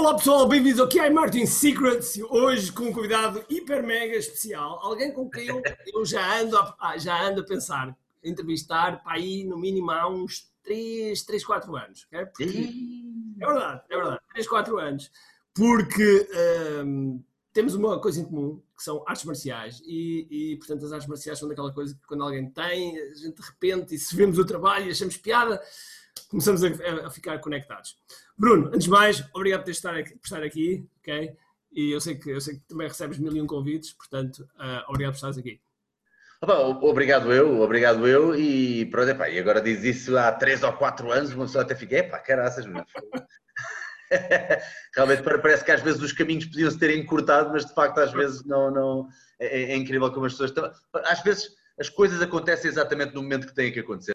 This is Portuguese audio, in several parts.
Olá pessoal, bem-vindos ao QI Martin Secrets. Hoje com um convidado hiper mega especial, alguém com quem eu, eu já, ando a, ah, já ando a pensar entrevistar para aí no mínimo há uns 3, 3 4 anos. É, Porque, é verdade, é verdade, 3, 4 anos. Porque hum, temos uma coisa em comum, que são artes marciais. E, e, portanto, as artes marciais são daquela coisa que quando alguém tem, a gente de repente, e se vemos o trabalho e achamos piada, começamos a, a, ficar conectados. Bruno, antes de mais, obrigado por estar aqui, por estar aqui, ok? E eu sei que, eu sei que também recebes mil e um convites, portanto, uh, obrigado por estares aqui. Opa, obrigado eu, obrigado eu, e pronto, epá, e agora diz isso há 3 ou 4 anos, uma pessoa até fica, epá, caraças, meu. Realmente parece que às vezes os caminhos podiam se ter encurtado, mas de facto às vezes não, não é, é incrível como as pessoas estão. Às vezes as coisas acontecem exatamente no momento que têm que acontecer.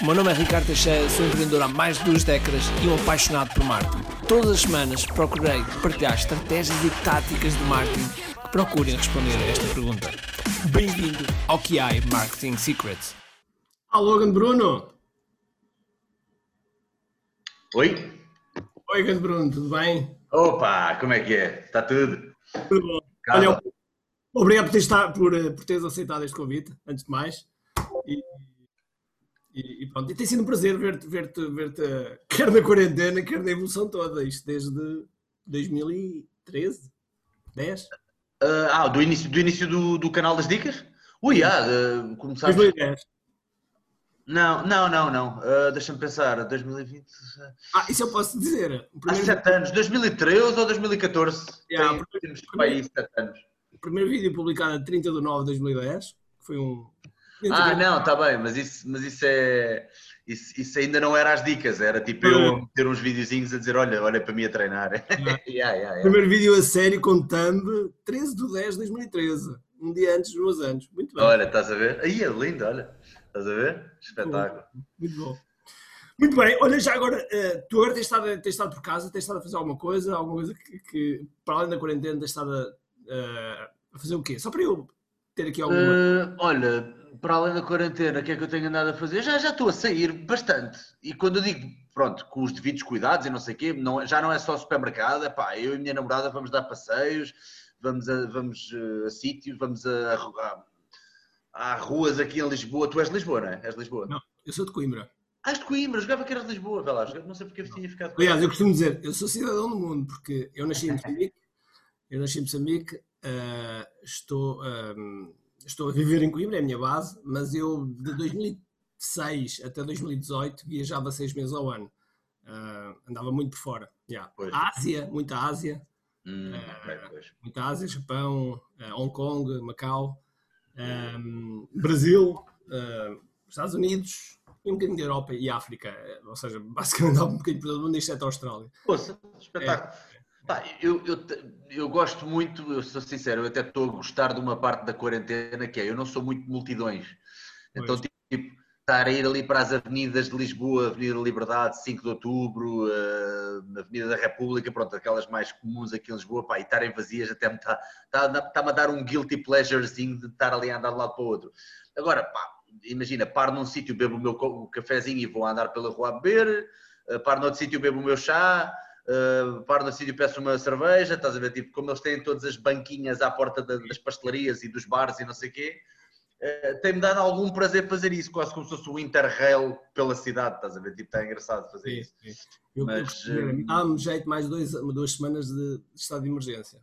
O meu nome é Ricardo Teixeira, sou empreendedor há mais de duas décadas e um apaixonado por marketing. Todas as semanas procurei partilhar estratégias e táticas de marketing que procurem responder a esta pergunta. Bem-vindo ao QI Marketing Secrets. Alô, Logan Bruno. Oi? Oi, grande Bruno, tudo bem? Opa, como é que é? Está tudo? Tudo bom. Olha, obrigado por, ter, por, por teres aceitado este convite, antes de mais. E e, pronto, e tem sido um prazer ver-te, ver-te, ver-te, quer na quarentena, quer na evolução toda, isto desde 2013, 10? Uh, ah, do início, do, início do, do canal das dicas? Ui, ah, uh, começaste... 2010. Não, não, não, não. Uh, Deixa-me pensar, 2020. Ah, isso eu posso dizer. Há 7 anos, 2013 ou 2014? Yeah, Tem, temos primeiro, 7 anos. O primeiro vídeo publicado a 30 de 9 de 2010, que foi um, ah, não, está bem, mas isso, mas isso é. Isso, isso, ainda não era as dicas, era tipo eu ter uns videozinhos a dizer: olha, olha para mim a treinar. Yeah. yeah, yeah, Primeiro vídeo a sério thumb 13 de 10 de 2013, um dia antes dos meus anos. Muito bem. Olha, estás a ver? Aí é lindo, olha, estás a ver? Espetáculo. Muito bom. Muito bem, olha, já agora, uh, tu agora tens estado, tens estado por casa, tens estado a fazer alguma coisa, alguma coisa que, que para além da quarentena, tens estado a, uh, a fazer o quê? Só para eu ter aqui alguma. Uh, olha, para além da quarentena, o que é que eu tenho andado a fazer? Já, já estou a sair bastante. E quando eu digo, pronto, com os devidos cuidados e não sei o quê, não, já não é só supermercado, é pá, eu e a minha namorada vamos dar passeios, vamos a, vamos a, a sítios, vamos a, a, a, ruas aqui em Lisboa. Tu és de Lisboa, não é? És de Lisboa? Não, eu sou de Coimbra. Ah, és de Coimbra, jogava que eras de Lisboa, vai lá, não sei porque eu tinha ficado... Aliás, eu costumo dizer, eu sou cidadão do mundo, porque eu nasci em Moçambique, eu nasci em Moçambique, uh, estou... Um, ah, estou a viver em Coimbra, é a minha base, mas eu de 2006 até 2018 viajava seis meses ao ano. Uh, andava muito por fora. Yeah. Ásia, muita Ásia. Hum, uh, muita Ásia, Japão, uh, Hong Kong, Macau, um, Brasil, Estados Unidos e um bocadinho de Europa e África. Ou seja, basicamente andava um bocadinho por todo mundo, exceto a Austrália. Poxa, espetáculo. É, Pá, eu, eu, eu gosto muito, eu sou sincero, eu até estou a gostar de uma parte da quarentena que é, eu não sou muito de multidões. Então, pois. tipo, estar a ir ali para as avenidas de Lisboa, Avenida da Liberdade, 5 de Outubro, uh, Avenida da República, pronto, aquelas mais comuns aqui em Lisboa, pá, e estarem vazias até me está tá, tá, a dar um guilty pleasurezinho de estar ali a andar de um lado para o outro. Agora, pá, imagina, paro num sítio, bebo o meu cafezinho e vou andar pela rua a beber, uh, paro noutro sítio, bebo o meu chá, uh, paro no sítio e peço uma cerveja, estás a ver? Tipo, como eles têm todas as banquinhas à porta das pastelarias e dos bares e não sei o quê, uh, tem-me dado algum prazer fazer isso, quase como se fosse um interrail pela cidade, estás a ver? Tipo, está engraçado fazer isso. Eu, Mas, dá-me jeito mais dois, duas semanas de, estado de emergência.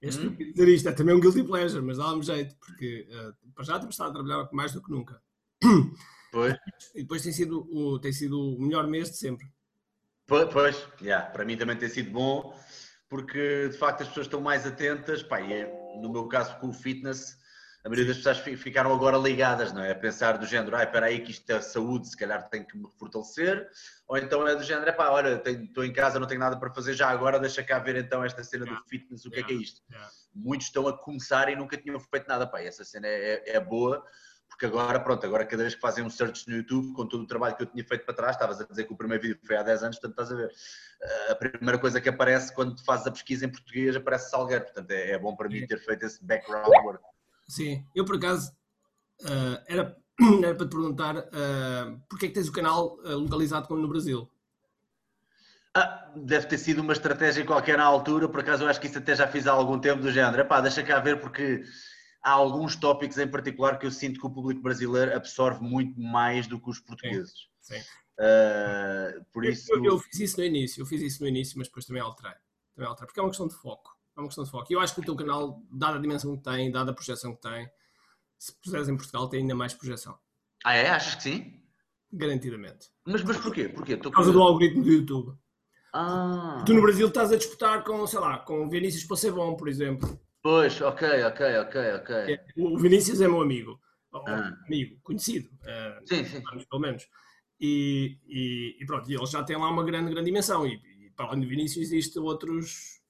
Este hum? dizer isto, é também um guilty pleasure, mas dá-me jeito, porque uh, para já temos estado a trabalhar mais do que nunca. Pois. E depois tem sido, o, tem sido o melhor mês de sempre. Pois, yeah, para mim também tem sido bom, porque de facto as pessoas estão mais atentas, pá, é, no meu caso com o fitness, a maioria das pessoas ficaram agora ligadas, não é? A pensar do género, ah, espera aí que isto é saúde, se calhar tem que me fortalecer, ou então é do género, é pá, olha, estou em casa, não tenho nada para fazer já agora, deixa cá ver então esta cena do fitness, o que é que é isto? Muitos estão a começar e nunca tinham feito nada, pá, essa cena é, é, é boa, porque agora, pronto, agora cada vez que fazem um search no YouTube, com todo o trabalho que eu tinha feito para trás, estavas a dizer que o primeiro vídeo foi há 10 anos, portanto estás a ver. A primeira coisa que aparece quando fazes a pesquisa em português aparece Salgueiro, portanto é, é bom para mim ter feito esse background work. Sim, eu por acaso uh, era, era para te perguntar uh, porque é que tens o canal uh, localizado como no Brasil? Ah, deve ter sido uma estratégia qualquer na altura, por acaso eu acho que isso até já fiz há algum tempo do género. Epá, deixa cá ver porque há alguns tópicos em particular que eu sinto que o público brasileiro absorve muito mais do que os portugueses. Sim, sim. Uh, por isso... Eu, eu, fiz isso no início, eu fiz isso no início, mas depois também alterei. Também alterei porque é uma questão de foco. É uma questão de foco. E eu acho que o teu canal, dada a dimensão que tem, dada a projeção que tem, se puseres em Portugal, tem ainda mais projeção. Ah, é? Achas que sim? Garantidamente. Mas, mas porquê? porquê? Por causa do algoritmo do YouTube. Ah. Tu no Brasil estás a disputar com, sei lá, com Vinícius bom, por exemplo. Pois, ok, ok, ok, ok. É, o Vinícius é meu amigo. Ah. Amigo, conhecido. Uh, sim, sim. Pelo menos. E, e, e, pronto, e ele já tem lá uma grande, grande dimensão. E, e para além do Vinícius, existem outros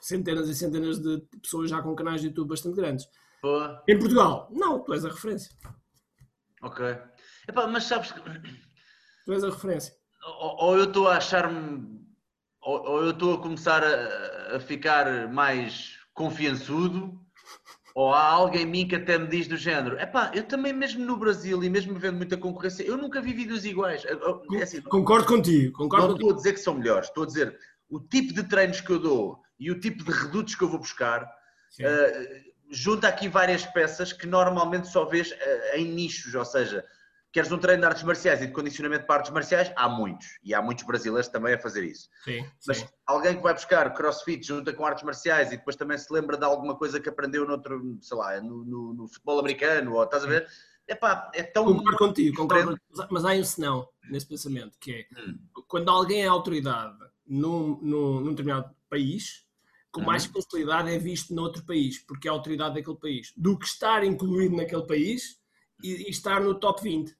centenas e centenas de pessoas já com canais de YouTube bastante grandes. Boa. Em Portugal, não, tu és a referência. Ok. Epá, mas sabes que. Tu és a referência. Ou, ou eu estou a achar-me. Ou, ou, eu estou a começar a, a ficar mais confiançudo, ou há alguém em mim que até me diz do género: é pá, eu também, mesmo no Brasil e mesmo vendo muita concorrência, eu nunca vi vídeos iguais. É assim, concordo contigo. Concordo não estou a dizer que são melhores, estou a dizer o tipo de treinos que eu dou e o tipo de redutos que eu vou buscar. Uh, junta aqui várias peças que normalmente só vês uh, em nichos, ou seja, queres um treino de artes marciais e de condicionamento para artes marciais, há muitos. E há muitos brasileiros também a fazer isso. Sim, Mas sim. alguém que vai buscar crossfit junta com artes marciais e depois também se lembra de alguma coisa que aprendeu noutro, sei lá, no, no, no futebol americano, ou estás a ver? Epá, é tão. Concordo contigo, concordo, mas há um senão nesse pensamento, que é hum. quando alguém é autoridade num, num, num determinado país, com mais uhum. facilidade é visto noutro país, porque é a autoridade daquele país, do que estar incluído naquele país e, e estar no top 20.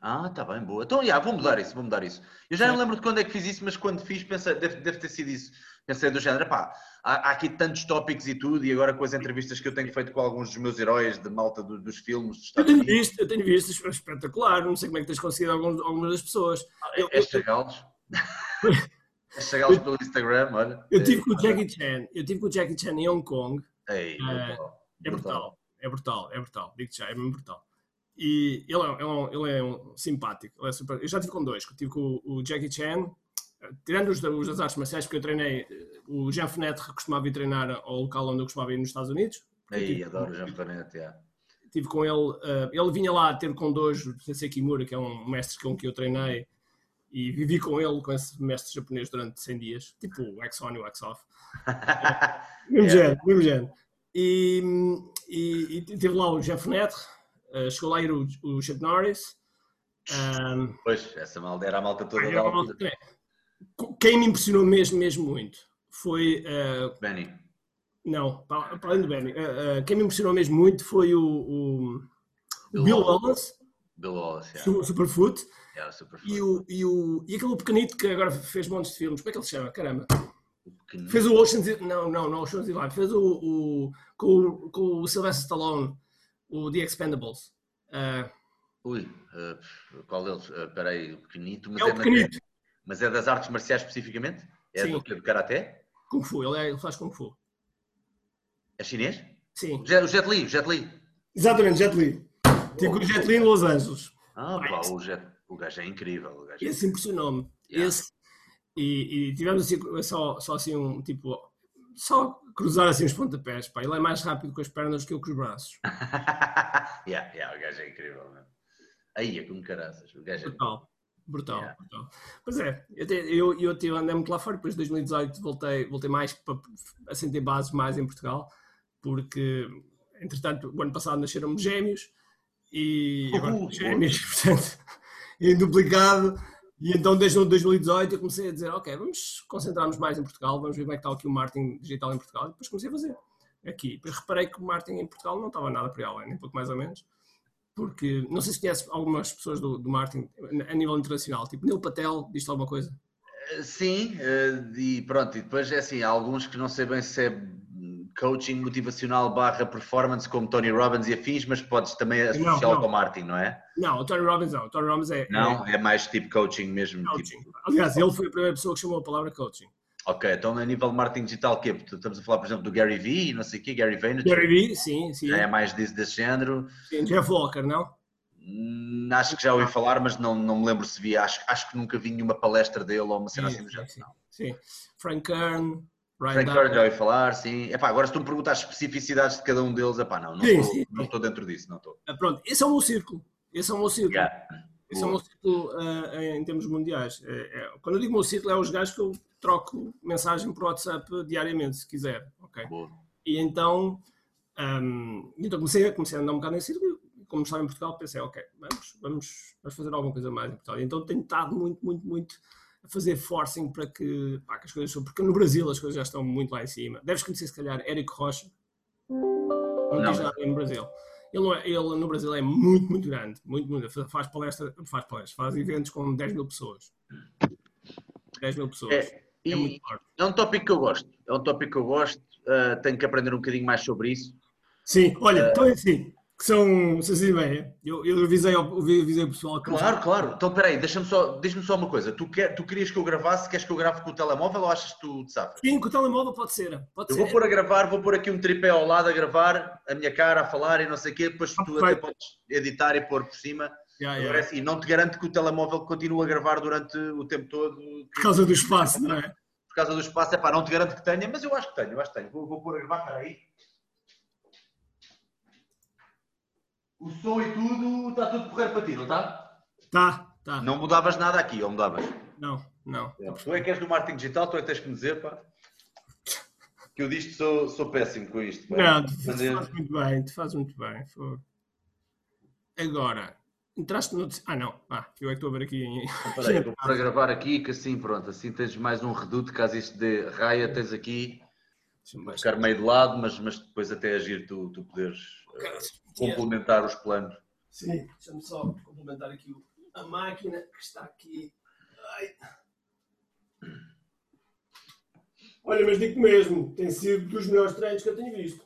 Ah, tá bem, boa. Então, yeah, vou mudar isso, vou mudar isso. Eu já não lembro de quando é que fiz isso, mas quando fiz, pensei, deve, deve ter sido isso. Pensei do género, pá, há, há, aqui tantos tópicos e tudo, e agora com as entrevistas que eu tenho feito com alguns dos meus heróis de malta do, dos filmes dos Eu tenho visto, eu tenho visto, é espetacular, não sei como é que tens conseguido alguns, algumas das pessoas. Ah, é, é chegá-los. é chegá-los pelo Instagram, olha. Eu tive com o Jackie Chan, eu tive com o Jackie Chan em Hong Kong. Ei, é, é brutal, é brutal, é brutal, digo já, é mesmo brutal. E ele é, é, um, ele é um simpático. Ele é super... Eu já tive com dois. Tive com o, Jackie Chan, tirando os, os das artes marciais, porque eu treinei. O Jean Fenêtre costumava ir treinar ao local onde eu costumava ir nos Estados Unidos. Aí, tive, adoro o Jean yeah. Tive com ele. Uh, ele vinha lá ter com dois, o Sensei Kimura, que é um mestre com que eu treinei, e vivi com ele, com esse mestre japonês, durante 100 dias. Tipo o X-On e o X-Off. mesmo yeah. género, mesmo género. E, e, e teve lá o Jean Fenêtre uh, chegou lá ir o, o Chuck Norris. Um, pois, essa malta era a malta toda da altura. Quem me impressionou mesmo, mesmo muito foi. Uh, Benny. Não, para, para além do Benny. Uh, quem me impressionou mesmo muito foi o, o Bill, Bill Wallace. Bill Wallace, yeah. Superfoot. Yeah, Superfoot. E, o, e, o, e aquele pequenito que agora fez montes de filmes. Como é que ele se chama? Caramba. Fez o Ocean's Não, não, não, Ocean's Eleven. Fez o, o, com, com o Sylvester Stallone o The Expendables. Uh, Ui, uh, qual deles? Uh, espera aí, o pequenito. Mas é o é pequenito. mas é das artes marciais especificamente? É Sim. do, do Karaté? Kung Fu, ele, é, ele faz Kung Fu. É chinês? Sim. O Jet, o Jet Li, o Jet Li. Exatamente, Jet Li. Tipo o Jet Li em Los Angeles. Ah, pá, o, Jet, o gajo é incrível. O gajo é Esse impressionou-me. Yeah. Esse, e, e, tivemos assim, só, só assim um tipo só cruzar assim os pontapés, pá. Ele é mais rápido com as pernas do que eu com os braços. yeah, yeah, o gajo é incrível, mano. Aí é como caraças. O gajo é brutal. Brutal, yeah. brutal. Pois é, eu, eu, eu tive, andei muito lá fora, depois de 2018 voltei, voltei mais para assentar base mais em Portugal, porque entretanto o ano passado nasceram gêmeos e agora uh, gêmeos, portanto, em duplicado e então, desde 2018, eu comecei a dizer: Ok, vamos concentrar-nos mais em Portugal, vamos ver como é que está aqui o marketing digital em Portugal. E depois comecei a fazer. aqui. Depois reparei que o marketing em Portugal não estava nada por aí além, nem pouco mais ou menos. Porque, não sei se conhece algumas pessoas do, do marketing a nível internacional, tipo Neil Patel, diz alguma coisa? Sim, e pronto, e depois é assim, há alguns que não sei bem se é coaching motivacional barra performance como Tony Robbins e afins, mas podes também associá-lo com o marketing, não é? Não, o Tony Robbins não. O Tony Robbins é. Não, é, é mais tipo coaching mesmo. Coaching. Tipo... Aliás, ele foi a primeira pessoa que chamou a palavra coaching. Ok, então a nível de marketing digital, o quê? Estamos a falar, por exemplo, do Gary Vee, não sei o quê, Gary Vaynerchuk. Gary Vee, sim, sim. É mais desse, desse género. Sim, Jeff Walker, não? Hum, acho que já ouvi falar, mas não, não me lembro se vi. Acho, acho que nunca vi nenhuma palestra dele ou uma cena sim, assim do género. Sim, sim. Frank Kern, Ryan Kern já ouvi falar, sim. Epá, agora se tu me perguntas as especificidades de cada um deles, epá, não, não, estou, dentro disso, não estou. Ah, pronto, esse é o meu círculo. Esse é o meu círculo. Yeah. Esse Boa. é o meu círculo uh, em termos mundiais. É, é, quando eu digo meu círculo, é os gajos que eu troco mensagem por WhatsApp diariamente, se quiser. ok? Boa. E então, um, então comecei, comecei a andar um bocado nesse círculo como estava em Portugal, pensei, ok, vamos, vamos, vamos fazer alguma coisa mais em Portugal. Então tenho estado muito, muito, muito a fazer forcing para que, pá, que as coisas porque no Brasil as coisas já estão muito lá em cima. Deves conhecer, se calhar, Érico Rocha. Não, não. diz nada no Brasil. Ele, é, ele, no Brasil é muito, muito grande, muito, muito. Faz palestra, faz palestras, faz eventos com 10 mil pessoas. 10 mil pessoas. É, é, muito forte. é um tópico que eu gosto. É um tópico que eu gosto. Uh, tenho que aprender um bocadinho mais sobre isso. Sim, olha, uh, então é assim que são, se assim bem, eu, eu avisei, eu avisei o pessoal. Que claro, claro. Então, peraí, deixa-me só, deixa só uma coisa. Tu, quer, tu querias que eu gravasse, queres que eu grave com o telemóvel ou achas que tu sabes? Sim, com o telemóvel pode ser. Pode eu ser. vou pôr a gravar, vou pôr aqui um tripé ao lado a gravar, a minha cara a falar e não sei o quê, depois tu até podes editar e pôr por cima. Yeah, yeah. Assim, não te garanto que o telemóvel continue a gravar durante o tempo todo. Por causa do espaço, não é? Por causa do espaço, é pá, não te garanto que tenha, mas eu acho que tenho, eu acho que tenho. Vou, vou pôr a gravar, peraí. O som e tudo, está tudo correr para ti, não está? Está, está. Não mudavas nada aqui, ou mudavas? Não, não. É, tu é que és do marketing digital, tu é que tens que me dizer, pá. Que eu disto sou, sou péssimo com isto. Pá. Não, tu, tu fazes muito bem, tu fazes muito bem. Agora, entraste no. Ah, não, ah, eu é que estou a ver aqui em. Então, peraí, vou para gravar aqui, que assim, pronto, assim tens mais um reduto, caso isto dê raia, tens aqui. Vou ficar meio de lado, mas, mas depois até agir tu, tu poderes complementar os planos. Sim, deixa-me só complementar aqui a máquina que está aqui. Ai. Olha, mas digo mesmo, tem sido dos melhores treinos que eu tenho visto.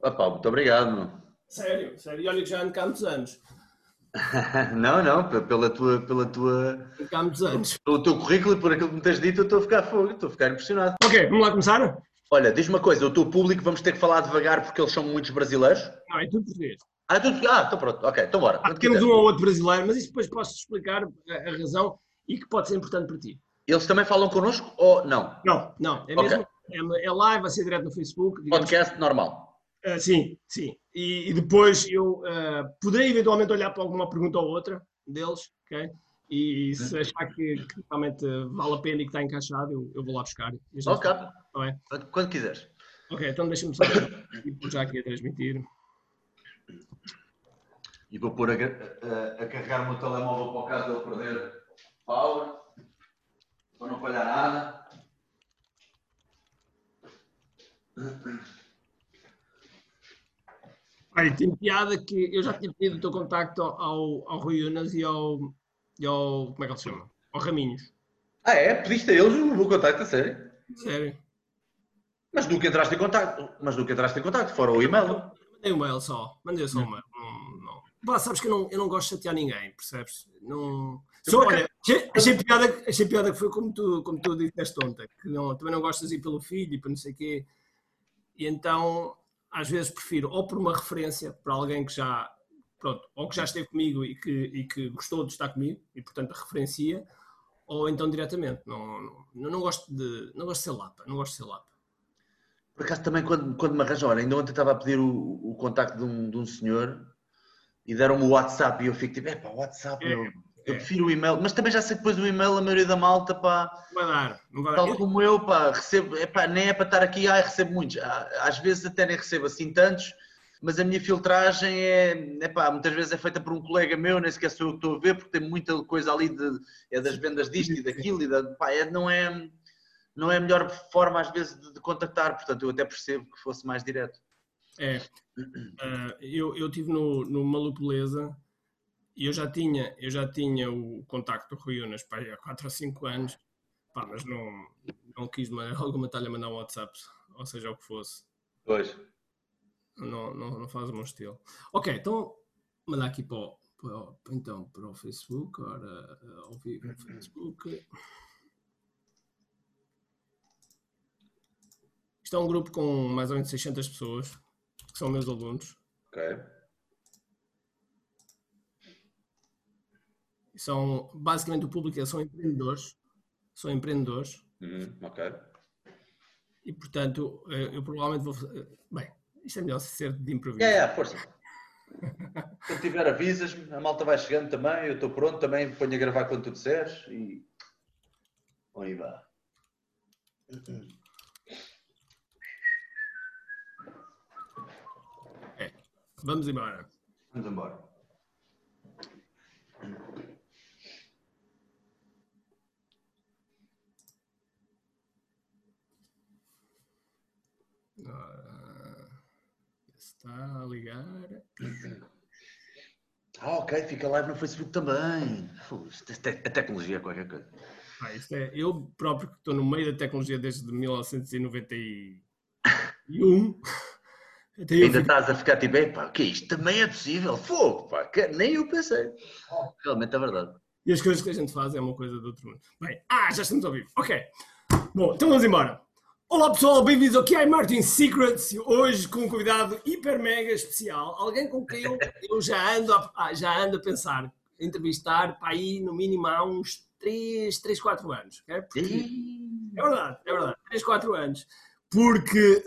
Opa, muito obrigado. Sério, sério. E olha que já ando cá há muitos anos. não, não, pela tua. Pela tua muitos anos. Pelo teu currículo e por aquilo que me tens dito, eu estou a ficar fogo, estou a ficar impressionado. Ok, vamos lá começar? Olha, diz uma coisa, o teu público vamos ter que falar devagar porque eles são muitos brasileiros? Não, é tudo português. Ah, é tudo... ah então pronto, ok, então bora. Ah, temos um ou outro brasileiro, mas isso depois posso explicar a, razão e que pode ser importante para ti. Eles também falam connosco ou não? Não, não. É, mesmo, é, é live, vai ser direto no Facebook. Podcast normal. Uh, sim, sim. E, e depois eu uh, poderei eventualmente olhar para alguma pergunta ou outra deles, ok? E se achar que, que, realmente vale a pena e que está encaixado, eu, eu vou lá buscar. Ok. é? Quando quiseres. Ok, então deixa-me só e já aqui a transmitir. E vou pôr a, a, a, carregar o meu telemóvel para o caso de ele perder power, para não falhar nada. Olha, tem piada que eu já tinha pedido o teu contacto ao, ao Rui Unas e ao, e ao. Como é que ele se chama? Ao Raminhos. Ah, é? Pediste a eles o meu contacto, a sério? Sério. Mas nunca entraste em contacto. Mas nunca entraste em contacto, fora o e-mail. Mandei um e-mail só. Mandei só um e-mail. Não, não. Bah, sabes que eu não, eu não gosto de chatear ninguém, percebes? Não. Só, olha, achei, achei, piada, achei piada que foi como tu, como tu disseste ontem, que não, também não gostas de ir pelo filho e para não sei o quê. E então às vezes prefiro ou por uma referência para alguém que já pronto, ou que já esteve comigo e que, e que gostou de estar comigo e portanto referencia, ou então diretamente. Não, não, não, gosto de não gosto de ser lapa, não gosto de ser lapa. Por acaso também quando, quando me arranjam, olha, ainda ontem estava a pedir o, o contacto de um, de um senhor e deram-me o WhatsApp e eu fico tipo, é pá, WhatsApp, é. Eu prefiro o e-mail, mas também já sei que depois o e-mail, a maioria da malta, pá. Vai dar, não vai dar. Tal como eu, pá, recebo, é nem é para estar aqui, ai, recebo muitos. Às vezes até nem recebo assim tantos, mas a minha filtragem é, é pá, muitas vezes é feita por um colega meu, nem sequer sou eu que estou a ver, porque tem muita coisa ali de, é das vendas disto e daquilo, e da, pá, é, não é. não é a melhor forma às vezes de, de contactar, portanto eu até percebo que fosse mais direto. É, uh, eu, eu tive no, no Malupoleza eu já tinha, eu já tinha o contacto do Rui Unas pá, há 4 ou 5 anos, pá, mas não, não quis de maneira alguma estar-lhe a mandar um WhatsApp, ou seja o que fosse. Pois. Não, não, não faz o meu estilo. Ok, então mandar aqui para o, para o, então, para o Facebook, ora, ao vivo no Facebook. Isto é um grupo com mais ou menos 600 pessoas, que são meus alunos. Ok. São, basicamente, o público é, são empreendedores. São empreendedores. Uhum, ok. E, portanto, eu, eu provavelmente vou... Bem, isto é melhor ser de improviso. É, é, força. Quando tiver avisas-me, a malta vai chegando também, eu estou pronto também, ponho a gravar quando tu disseres e... Aí vá. É, vamos embora. Vamos embora. Está a ligar. Ah, ok, fica live no Facebook também. É a tecnologia é qualquer coisa. Ah, isto é, eu próprio que estou no meio da tecnologia desde 1991. Ainda fico... estás a ficar tipo, pá, que isto também é possível, fogo, pá, que nem eu pensei. Realmente é verdade. E as coisas que a gente faz é uma coisa do outro mundo. Bem, ah, já estamos ao vivo. Ok. Bom, então vamos embora. Olá pessoal, bem-vindos aqui ao Martin Secrets, hoje com um convidado hiper mega especial, alguém com quem eu, eu já, ando a, ah, já ando a pensar, entrevistar para aí no mínimo há uns 3, 3 4 anos. Okay? Porque, é verdade, é verdade, 3, 4 anos. Porque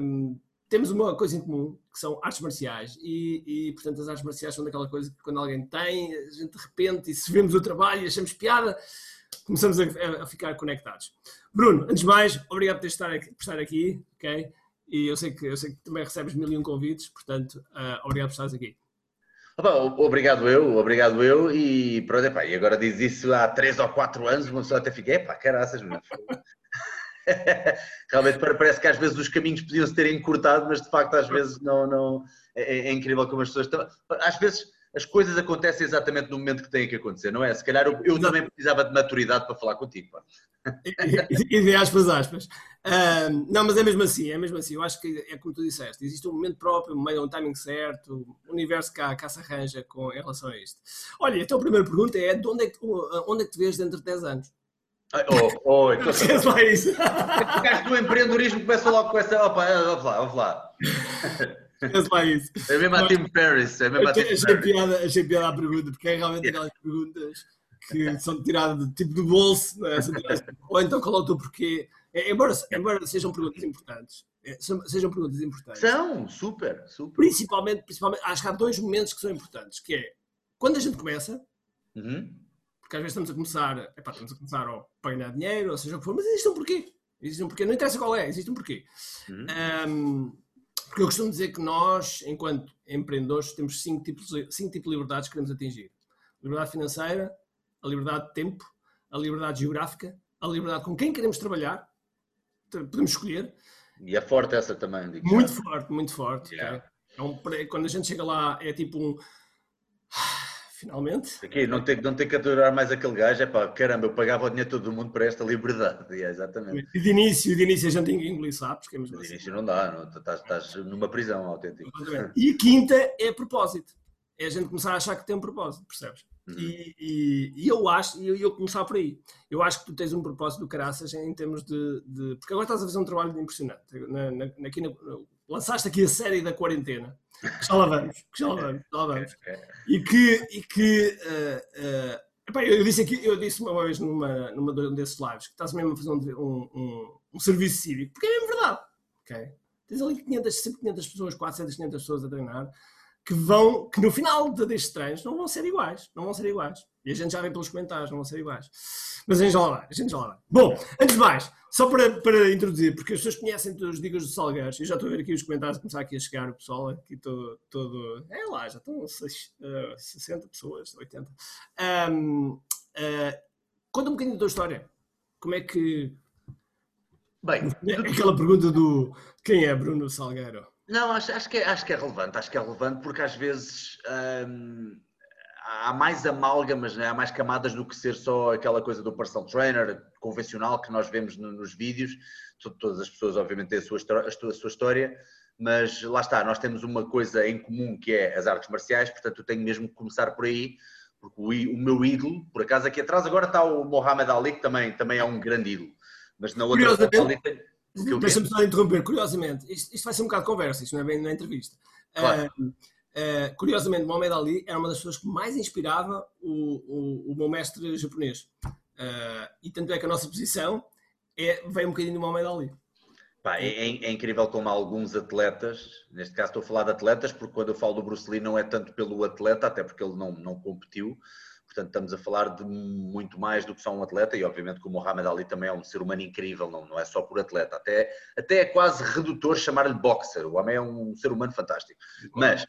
um, temos uma coisa em comum, que são artes marciais, e, e, portanto as artes marciais são daquela coisa que quando alguém tem, a gente de repente, e se vemos o trabalho e achamos piada, começamos a, a, ficar conectados. Bruno, antes de mais, obrigado por, estar aqui, por estar aqui, ok? E eu sei, que, eu sei que também recebes mil e um convites, portanto, uh, obrigado por estares aqui. Opa, obrigado eu, obrigado eu, e pronto, epá, e agora diz isso há 3 ou 4 anos, uma pessoa até fica, epá, caraças, meu. Realmente parece que às vezes os caminhos podiam se ter encurtado, mas de facto às vezes não, não é, é incrível como as pessoas estão. Às vezes as coisas acontecem exatamente no momento que têm que acontecer, não é? Se calhar eu, eu também precisava de maturidade para falar contigo. Pá. E de aspas, aspas. Uh, não, mas é mesmo assim, é mesmo assim. Eu acho que é como tu disseste, existe um momento próprio, um meio, um timing certo, o universo cá, cá se arranja com, em relação a isto. Olha, então a primeira pergunta é, de onde é que, onde é que te vês dentro de 10 anos? Oh, oh, então, lá isso. O gajo do empreendedorismo começa logo com essa. Opa, vamos lá, vamos lá. Pensa lá isso. É mesmo a Tim Ferriss. É mesmo a Tim achei, piada, achei piada a pergunta, porque é realmente aquelas perguntas que são tiradas de, tipo do bolso, é? ou então qual é o teu porquê. É, embora, embora sejam perguntas importantes, é, sejam perguntas importantes. São, super, super. Principalmente, principalmente, acho que há dois momentos que são importantes, que é quando a gente começa, uhum. porque às vezes estamos a começar, epá, estamos a começar a ganhar dinheiro, ou seja o que for, mas existe um porquê. Existe um porquê, não interessa qual é, existe um porquê. Uhum. Um, porque eu costumo dizer que nós, enquanto empreendedores, temos cinco tipos, cinco tipos de liberdades que queremos atingir: liberdade financeira, a liberdade de tempo, a liberdade geográfica, a liberdade com quem queremos trabalhar, podemos escolher. E é forte essa também. muito já. forte, muito forte. Yeah. É um, quando a gente chega lá, é tipo um finalmente. Aqui, não tem, não que adorar mais aquele gajo, é pá, caramba, eu pagava o dinheiro todo mundo para esta liberdade. É, exatamente. E de início, de início a gente tem que engolir sapos, que é De início assim. não dá, não, estás, estás numa prisão autêntica. E a quinta é propósito. É a gente começar a achar que tem um propósito, percebes? Uhum. E, e, e, eu acho, e eu, eu começar por aí, eu acho que tu tens um propósito do caraças em termos de, de porque agora estás a fazer um trabalho impressionante. Na, na, aqui na, lançaste aqui a série da quarentena, que já lá vamos, que já lá vamos, já lá vamos. E que, e que uh, uh, epá, eu disse aqui, eu disse uma vez numa, numa desses lives que estás mesmo a fazer um, um, um, serviço cívico, porque é mesmo verdade, ok? Tens ali 500, 500 pessoas, 400, 500 pessoas a treinar, que vão, que no final destes treinos não vão ser iguais, não vão ser iguais. E a gente já vê pelos comentários, não vão ser iguais. Mas a gente já lá vai, a gente já lá vai. Bom, antes de mais, só para, para introduzir, porque as pessoas conhecem os Dicas do Salgueiros, eu já estou a ver aqui os comentários começar aqui a chegar, o pessoal aqui todo, todo é lá, já estão 60 pessoas, 80. Um, uh, conta um bocadinho da tua história. Como é que Bem, aquela pergunta do quem é Bruno Salgueiro? Não, acho, acho, que é, acho que é relevante, acho que é relevante porque às vezes hum, há mais amálgamas, né? há mais camadas do que ser só aquela coisa do personal trainer convencional que nós vemos no, nos vídeos. Todas as pessoas, obviamente, têm a sua, a sua história, mas lá está, nós temos uma coisa em comum que é as artes marciais, portanto eu tenho mesmo que começar por aí, porque o, o meu ídolo, por acaso aqui atrás agora está o Mohamed Ali, que também, também é um grande ídolo. Mas na outra tem... Deixa-me só interromper, curiosamente, isto, isto, vai ser um bocado de conversa, isto não é bem na entrevista. Claro. Uh, uh, curiosamente, Mohamed Ali era uma das pessoas que mais inspirava o, o, o meu mestre japonês. Uh, e tanto é que a nossa posição é, vem um bocadinho do Mohamed Ali. Pá, é, é, é, incrível como alguns atletas, neste caso estou a falar de atletas, porque quando eu falo do Bruce Lee não é tanto pelo atleta, até porque ele não, não competiu, Portanto, estamos a falar de muito mais do que só um atleta e, obviamente, que o Muhammad Ali também é um ser humano incrível, não, não é só por atleta. Até, até é quase redutor chamar-lhe boxer. O homem é um ser humano fantástico. Mas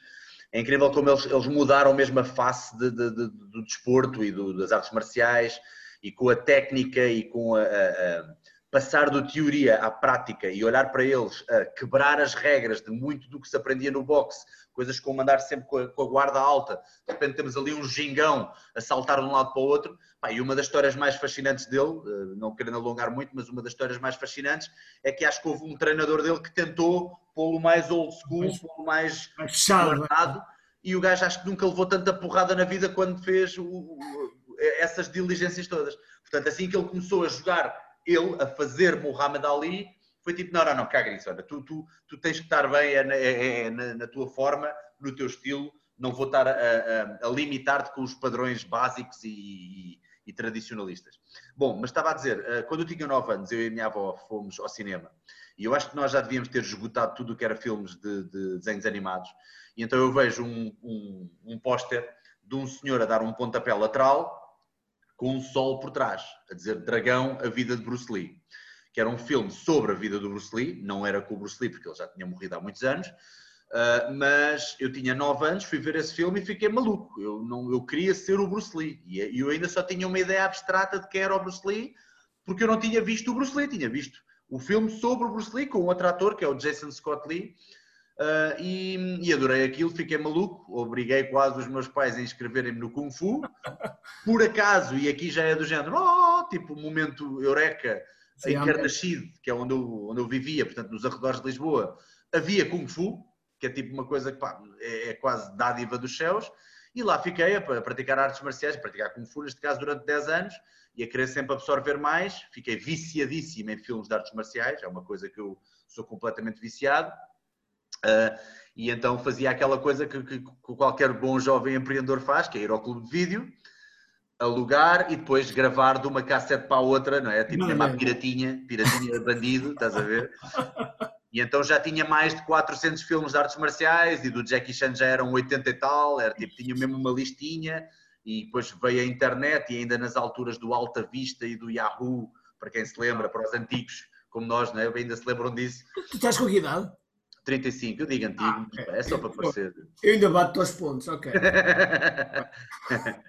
é incrível como eles, eles mudaram mesmo a face de, de, de, do desporto e do, das artes marciais e com a técnica e com a, a, a passar do teoria à prática e olhar para eles a quebrar as regras de muito do que se aprendia no boxe, coisas como andar sempre com a, com a guarda alta, de repente temos ali um gingão a saltar de um lado para o outro, Pá, e uma das histórias mais fascinantes dele, eh, não querendo alongar muito, mas uma das histórias mais fascinantes é que acho que houve um treinador dele que tentou pô-lo mais old school, pô-lo mais guardado, e o gajo acho que nunca levou tanta porrada na vida quando fez o, o, essas diligências todas. Portanto, assim que ele começou a jogar ele a fazer Muhammad Ali foi tipo, não, não, não, caga nisso, olha, tu, tu, tu tens que estar bem é, é, é, na, na, tua forma, no teu estilo, não vou estar a, a, a limitar-te com os padrões básicos e, e, e, tradicionalistas. Bom, mas estava a dizer, eh, quando eu tinha 9 anos, eu e a minha avó fomos ao cinema, e eu acho que nós já devíamos ter esgotado tudo o que era filmes de, de desenhos animados, e então eu vejo um, um, um póster de um senhor a dar um pontapé lateral com um sol por trás, a dizer Dragão, a vida de Bruce Lee, que era um filme sobre a vida do Bruce Lee, não era com o Bruce Lee, porque ele já tinha morrido há muitos anos, uh, mas eu tinha 9 anos, fui ver esse filme e fiquei maluco. Eu, não, eu queria ser o Bruce Lee, e eu ainda só tinha uma ideia abstrata de quem era o Bruce Lee, porque eu não tinha visto o Bruce Lee, tinha visto o filme sobre o Bruce Lee, com outro ator, que é o Jason Scott Lee, Uh, e, e, adorei aquilo, fiquei maluco, obriguei quase os meus pais a inscreverem-me no Kung Fu. Por acaso, e aqui já é do género, oh, tipo, momento eureka, Sim, em Carnaxide, que é onde eu, onde eu vivia, portanto, nos arredores de Lisboa, havia Kung Fu, que é tipo uma coisa que pá, é, é, quase dádiva dos céus, e lá fiquei a, a praticar artes marciais, a praticar Kung Fu, neste caso, durante 10 anos, e a querer sempre absorver mais. Fiquei viciadíssimo em filmes de artes marciais, é uma coisa que eu sou completamente viciado. Uh, e então fazia aquela coisa que, que, que, qualquer bom jovem empreendedor faz, que é ir ao clube de vídeo, alugar e depois gravar de uma cassete para a outra, não é? Tipo, não, uma piratinha, piratinha bandido, estás a ver? E então já tinha mais de 400 filmes de artes marciais e do Jackie Chan já eram 80 e tal, era tipo, tinha mesmo uma listinha e depois veio a internet e ainda nas alturas do Alta Vista e do Yahoo, para quem se lembra, para os antigos como nós, não é? ainda se lembram disso. Tu estás com que idade? 35, eu digo antigo, ah, okay. é só para parecer. Eu ainda bato dois pontos, ok.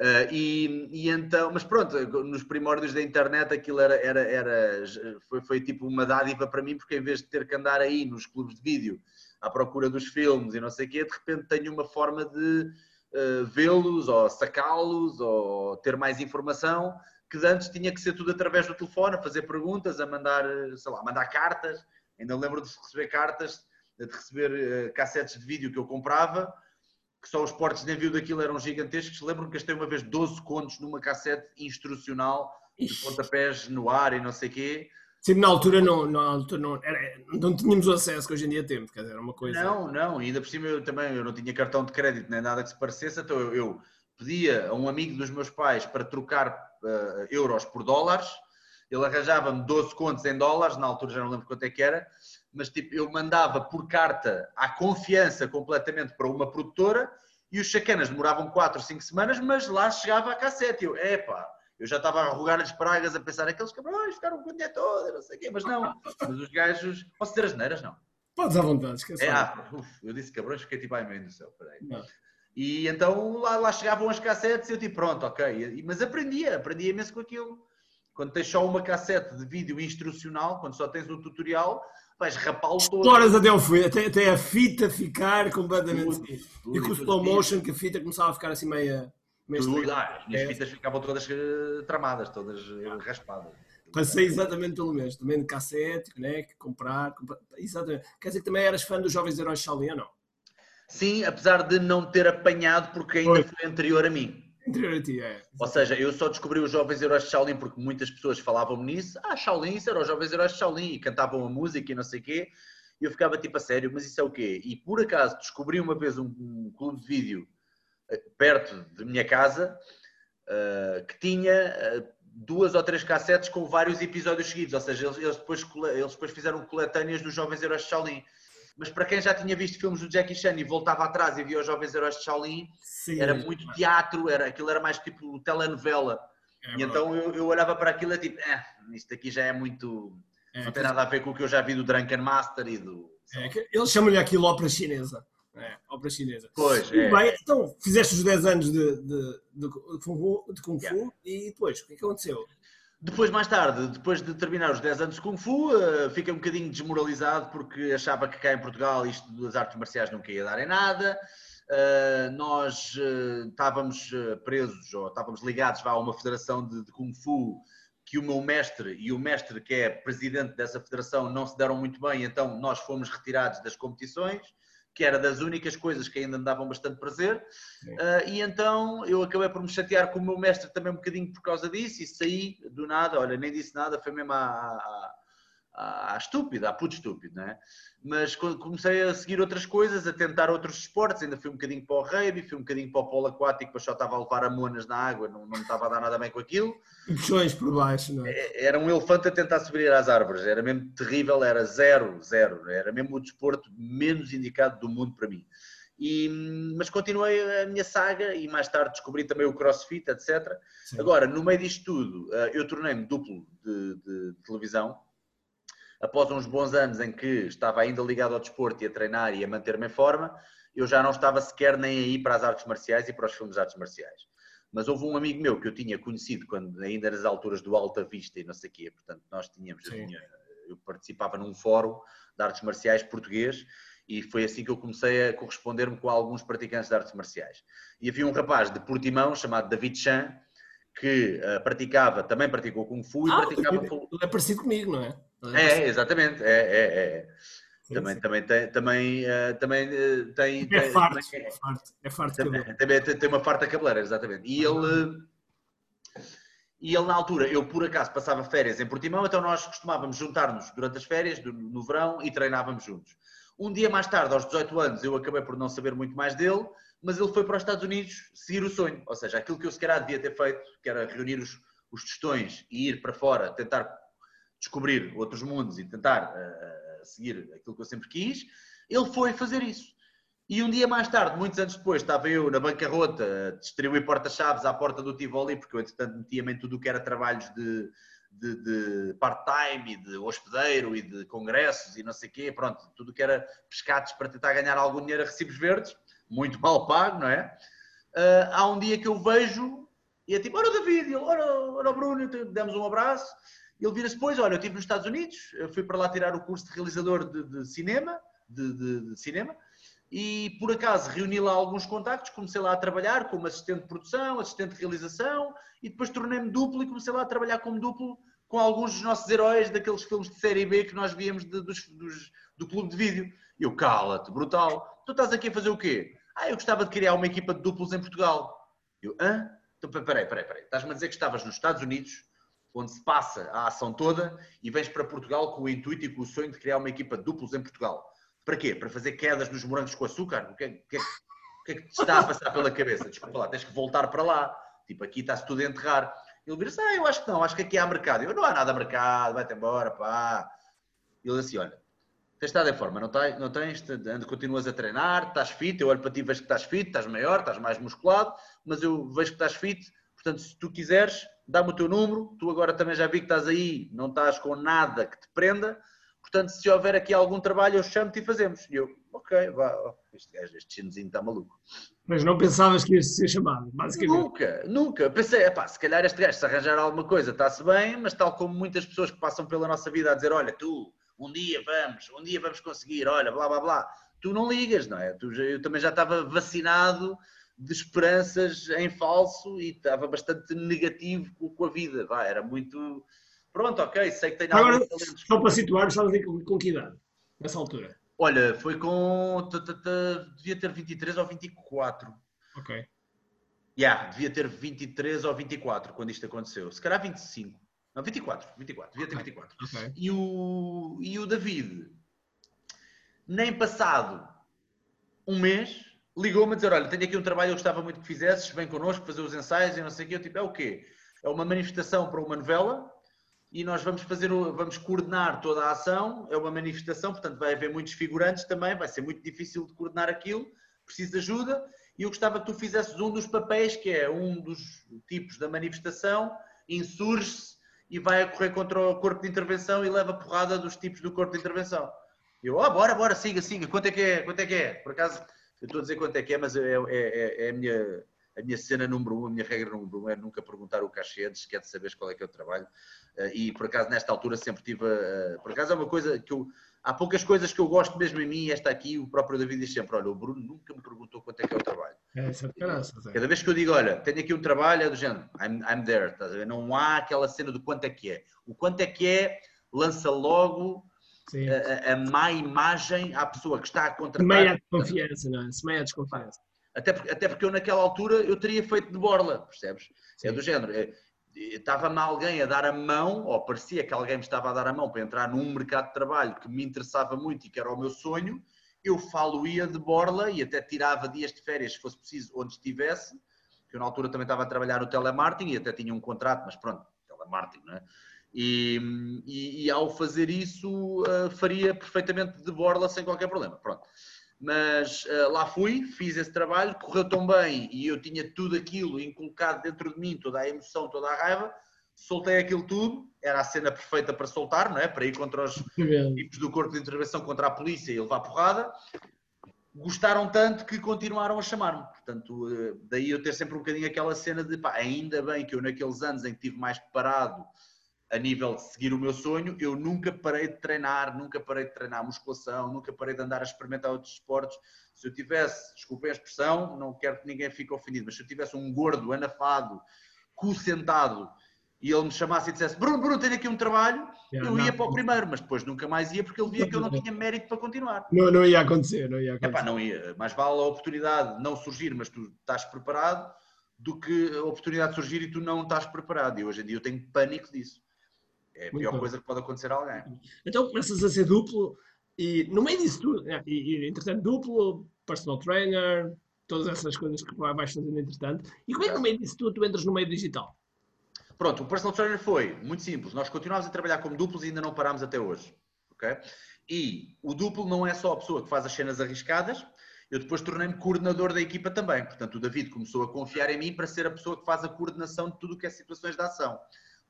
uh, e, e, então, mas pronto, nos primórdios da internet aquilo era, era, era foi, foi tipo uma dádiva para mim, porque em vez de ter que andar aí nos clubes de vídeo à procura dos filmes e não sei o quê, de repente tenho uma forma de uh, vê-los ou sacá-los ou ter mais informação que antes tinha que ser tudo através do telefone, a fazer perguntas, a mandar, sei lá, mandar cartas. Ainda lembro de receber cartas, de receber uh, cassetes de vídeo que eu comprava, que só os portes de envio daquilo eram gigantescos. Lembro-me que gastei uma vez 12 contos numa cassete instrucional de pontapés no ar e não sei o quê. Sim, na altura não, na altura não, era, não tínhamos o acesso que hoje em dia temos, quer dizer, era uma coisa. Não, não, e ainda por cima eu também eu não tinha cartão de crédito nem nada que se parecesse, então eu, eu pedia a um amigo dos meus pais para trocar uh, euros por dólares ele arranjava-me 12 contos em dólares, na altura já não lembro quanto é que era, mas tipo, eu mandava por carta à confiança completamente para uma produtora e os chacanas demoravam 4 ou 5 semanas, mas lá chegava a cassete. Eu, epá, eu já estava a rogar-lhes pragas a pensar, aqueles cabrões ficaram com o dinheiro todo, não sei o quê, mas não. Mas os gajos, posso dizer as neiras? Não. Podes à vontade, esquece. É, ah, uf, eu disse cabrões, fiquei tipo, ai meu Deus do céu, peraí. Não. E então lá, lá chegavam as cassetes e eu tipo, pronto, ok. Mas aprendia, aprendia imenso com aquilo Quando tens só uma cassete de vídeo instrucional, quando só tens o tutorial, vais rapá-lo todo. Horas até ao fim, até, até a fita ficar completamente. Tudo, tudo, e com o slow motion, que a fita começava a ficar assim meia. meia tudo, ah, as é. fitas ficavam todas uh, tramadas, todas uh, raspadas. Passei exatamente pelo mesmo, também de cassete, né, comprar, comprar, exatamente. Quer dizer que também eras fã dos Jovens Heróis Shaolin ou não? Sim, apesar de não ter apanhado porque ainda foi, foi anterior a mim. É. Ou seja, eu só descobri os Jovens Heróis de Shaolin porque muitas pessoas falavam nisso. Ah, Shaolin, isso era os Jovens Heróis de Shaolin e cantavam a música e não sei o quê. E eu ficava tipo a sério, mas isso é o quê? E por acaso descobri uma vez um, um clube de vídeo eh, perto de minha casa uh, que tinha uh, duas ou três cassetes com vários episódios seguidos. Ou seja, eles, eles, depois, eles depois fizeram coletâneas dos Jovens Heróis de Shaolin mas para quem já tinha visto filmes do Jackie Chan e voltava atrás e via os Jovens Heróis de Shaolin, Sim, era muito teatro, era, aquilo era mais tipo telenovela. É, e então eu, eu, olhava para aquilo e tipo, eh, isto aqui já é muito. É, não tem nada a ver com o que eu já vi do Drunken Master e do. É, eles chamam-lhe aquilo ópera chinesa. É, ópera chinesa. Pois, é. bem, então fizeste os 10 anos de, de, de, de Kung Fu, de Kung Fu yeah. e depois, o que é que aconteceu? Depois, mais tarde, depois de terminar os 10 anos de Kung Fu, uh, fiquei um bocadinho desmoralizado porque achava que cá em Portugal isto das artes marciais nunca ia dar em nada. Uh, nós uh, estávamos presos ou estávamos ligados a uma federação de, de, Kung Fu que o meu mestre e o mestre que é presidente dessa federação não se deram muito bem, então nós fomos retirados das competições que era das únicas coisas que ainda me davam bastante prazer. Uh, e então eu acabei por me chatear com o meu mestre também um bocadinho por causa disso e saí do nada, olha, nem disse nada, foi mesmo à, à, à estúpida, à puto estúpido, não é? Mas comecei a seguir outras coisas, a tentar outros esportes, ainda fui um bocadinho para o rugby, fui um bocadinho para o polo aquático, mas só estava a levar amonas na água, não, não estava a dar nada bem com aquilo. Puxões por baixo, não é? é? Era um elefante a tentar subir às árvores, era mesmo terrível, era zero, zero, era mesmo o desporto menos indicado do mundo para mim. E, mas continuei a minha saga e mais tarde descobri também o crossfit, etc. Sim. Agora, no meio disto tudo, eh, eu tornei-me duplo de, de, de televisão, após uns bons anos em que estava ainda ligado ao desporto e a treinar e a manter-me em forma, eu já não estava sequer nem aí para as artes marciais e para os filmes de artes marciais. Mas houve um amigo meu que eu tinha conhecido quando ainda nas alturas do Alta Vista e não sei o quê, portanto nós tínhamos, eu, eu participava num fórum de artes marciais português e foi assim que eu comecei a corresponder-me com alguns praticantes de artes marciais. E havia um rapaz de Portimão chamado David Chan que uh, praticava, também praticou Kung Fu ah, e praticava... Ele é parecido comigo, não é? É, é exatamente. É, é, é. Também, sim. também tem. Também, uh, também uh, tem, é farto, é farto. É farto também, também tem uma farta cabeleira, exatamente. E ele. E ele, na altura, eu por acaso passava férias em Portimão, então nós costumávamos juntar-nos durante as férias, no verão, e treinávamos juntos. Um dia mais tarde, aos 18 anos, eu acabei por não saber muito mais dele, mas ele foi para os Estados Unidos seguir o sonho. Ou seja, aquilo que eu se calhar devia ter feito, que era reunir os, os tostões e ir para fora, tentar descobrir outros mundos e tentar uh, seguir aquilo que eu sempre quis, ele foi fazer isso. E um dia mais tarde, muitos anos depois, estava eu na bancarrota a distribuir porta-chaves à porta do Tivoli, porque eu, entretanto, metia-me em tudo o que era trabalhos de, de, de part-time e de hospedeiro e de congressos e não sei o quê, pronto, tudo o que era pescados para tentar ganhar algum dinheiro a recibos verdes, muito mal pago, não é? Uh, há um dia que eu vejo e é tipo, ora David, ora, ora Bruno, demos um abraço ele vira-se depois, olha, eu estive nos Estados Unidos, fui para lá tirar o curso de realizador de, de cinema, de, de, de, cinema, e por acaso reuni lá alguns contactos, comecei lá a trabalhar como assistente de produção, assistente de realização, e depois tornei-me duplo e comecei lá a trabalhar como duplo com alguns dos nossos heróis daqueles filmes de série B que nós víamos dos, dos, do clube de vídeo. E eu, cala-te, brutal. Tu estás aqui a fazer o quê? Ah, eu gostava de criar uma equipa de duplos em Portugal. Eu, hã? Então, peraí, peraí, peraí. Estás-me a dizer que estavas nos Estados Unidos onde se passa a ação toda e vens para Portugal com o intuito e com o sonho de criar uma equipa de duplos em Portugal. Para quê? Para fazer quedas nos morangos com açúcar? O que, é, que, é, que é que te está a passar pela cabeça? Desculpa lá, tens que voltar para lá. Tipo, aqui está-se tudo a enterrar. Ele vira-se, ah, eu acho que não, acho que aqui há mercado. Eu, não há nada a mercado, vai-te embora, pá. Ele assim, olha, tens estado em forma, não tens, não tens, continuas a treinar, estás fit, eu olho para ti vejo que estás fit, estás maior, estás mais musculado, mas eu vejo que estás fit, portanto, se tu quiseres, dá-me o teu número, tu agora também já vi que estás aí, não estás com nada que te prenda, portanto, se houver aqui algum trabalho, eu chamo-te e fazemos. E eu, ok, vá, este gajo, este chinozinho está maluco. Mas não pensavas que ias ser chamado, basicamente? Nunca, nunca. Pensei, epá, se calhar este gajo, se arranjar alguma coisa, está-se bem, mas tal como muitas pessoas que passam pela nossa vida a dizer, olha, tu, um dia vamos, um dia vamos conseguir, olha, blá, blá, blá. Tu não ligas, não é? Tu, eu também já estava vacinado de esperanças em falso e estava bastante negativo com a vida, vai, era muito... Pronto, ok, sei que tenho Agora, só para situar, estavas com, com que idade, nessa altura? Olha, foi com. Devia ter 23 ou 24. Ok. Yeah, devia ter 23 ou 24 quando isto aconteceu. Se calhar 25. Não, 24. 24. Devia ter 24. Okay. E, o, e o David, nem passado um mês, ligou-me a dizer: Olha, tenho aqui um trabalho, eu gostava muito que fizesses, vem connosco, fazer os ensaios e não sei o quê. Eu tipo: É o quê? É uma manifestação para uma novela e nós vamos fazer, vamos coordenar toda a ação, é uma manifestação, portanto vai haver muitos figurantes também, vai ser muito difícil de coordenar aquilo, preciso de ajuda, e eu gostava que tu fizesses um dos papéis, que é um dos tipos da manifestação, insurge-se e vai a correr contra o corpo de intervenção e leva porrada dos tipos do corpo de intervenção. Eu, oh, bora, bora, siga, siga, quanto é que é, quanto é que é? Por acaso, eu estou a dizer quanto é que é, mas é, é, é, é a minha a minha cena número um, a minha regra número um é nunca perguntar o cachê antes quer saber qual é que é o trabalho. Eh, e por acaso, nesta altura, sempre tive. Por acaso, é uma coisa que eu. Há poucas coisas que eu gosto mesmo em mim, esta aqui, o próprio David diz sempre: olha, o Bruno nunca me perguntou quanto é que é o trabalho. É, isso é de Cada vez que eu digo, olha, tenho aqui um trabalho, é do género, I'm, I'm there, estás a ver? Não há aquela cena do quanto é que é. O quanto é que é, lança logo a, a, má imagem à pessoa que está a contratar. Meia desconfiança, não é? Meia desconfiança. Até porque, até porque eu naquela altura eu teria feito de borla, percebes? Sim. É do género. Estava-me alguém a dar a mão, ou parecia que alguém me estava a dar a mão para entrar num mercado de trabalho que me interessava muito e que era o meu sonho, eu falo-ia de borla e até tirava dias de férias, se fosse preciso, onde estivesse, que eu na altura também estava a trabalhar no telemarketing e até tinha um contrato, mas pronto, telemarketing, não é? E, e, e ao fazer isso, uh, faria perfeitamente de borla sem qualquer problema, pronto mas uh, lá fui, fiz esse trabalho, correu tão bem e eu tinha tudo aquilo inculcado dentro de mim, toda a emoção, toda a raiva, soltei aquilo tudo, era a cena perfeita para soltar, não é? Para ir contra os tipos do corpo de intervenção, contra a polícia e levar porrada. Gostaram tanto que continuaram a chamar-me. Portanto, eh, daí eu ter sempre um bocadinho aquela cena de pá, ainda bem que eu naqueles anos em que estive mais preparado a nível de seguir o meu sonho, eu nunca parei de treinar, nunca parei de treinar musculação, nunca parei de andar a experimentar outros esportes. Se eu tivesse, desculpem a expressão, não quero que ninguém fique ofendido, mas se eu tivesse um gordo, anafado, cu sentado, e ele me chamasse e dissesse Bruno, Bruno, tenho aqui um trabalho, yeah, eu ia não, para o primeiro, mas depois nunca mais ia porque ele via que eu não tinha mérito para continuar. Não, não ia acontecer, não ia acontecer. Epá, não ia. Mais vale a oportunidade não surgir, mas tu estás preparado, do que a oportunidade surgir e tu não estás preparado. E hoje em dia eu tenho pânico disso. É a pior Muito coisa bom. que pode acontecer a alguém. Então começas a ser duplo e no meio disso tudo, né, e, e entretanto duplo, personal trainer, todas essas coisas que vais fazendo entretanto. E como é que no meio disso tudo tu entras no meio digital? Pronto, o personal trainer foi muito simples. Nós continuámos a trabalhar como duplos e ainda não parámos até hoje. ok? E o duplo não é só a pessoa que faz as cenas arriscadas, eu depois tornei-me coordenador da equipa também. Portanto, o David começou a confiar em mim para ser a pessoa que faz a coordenação de tudo o que é situações de ação.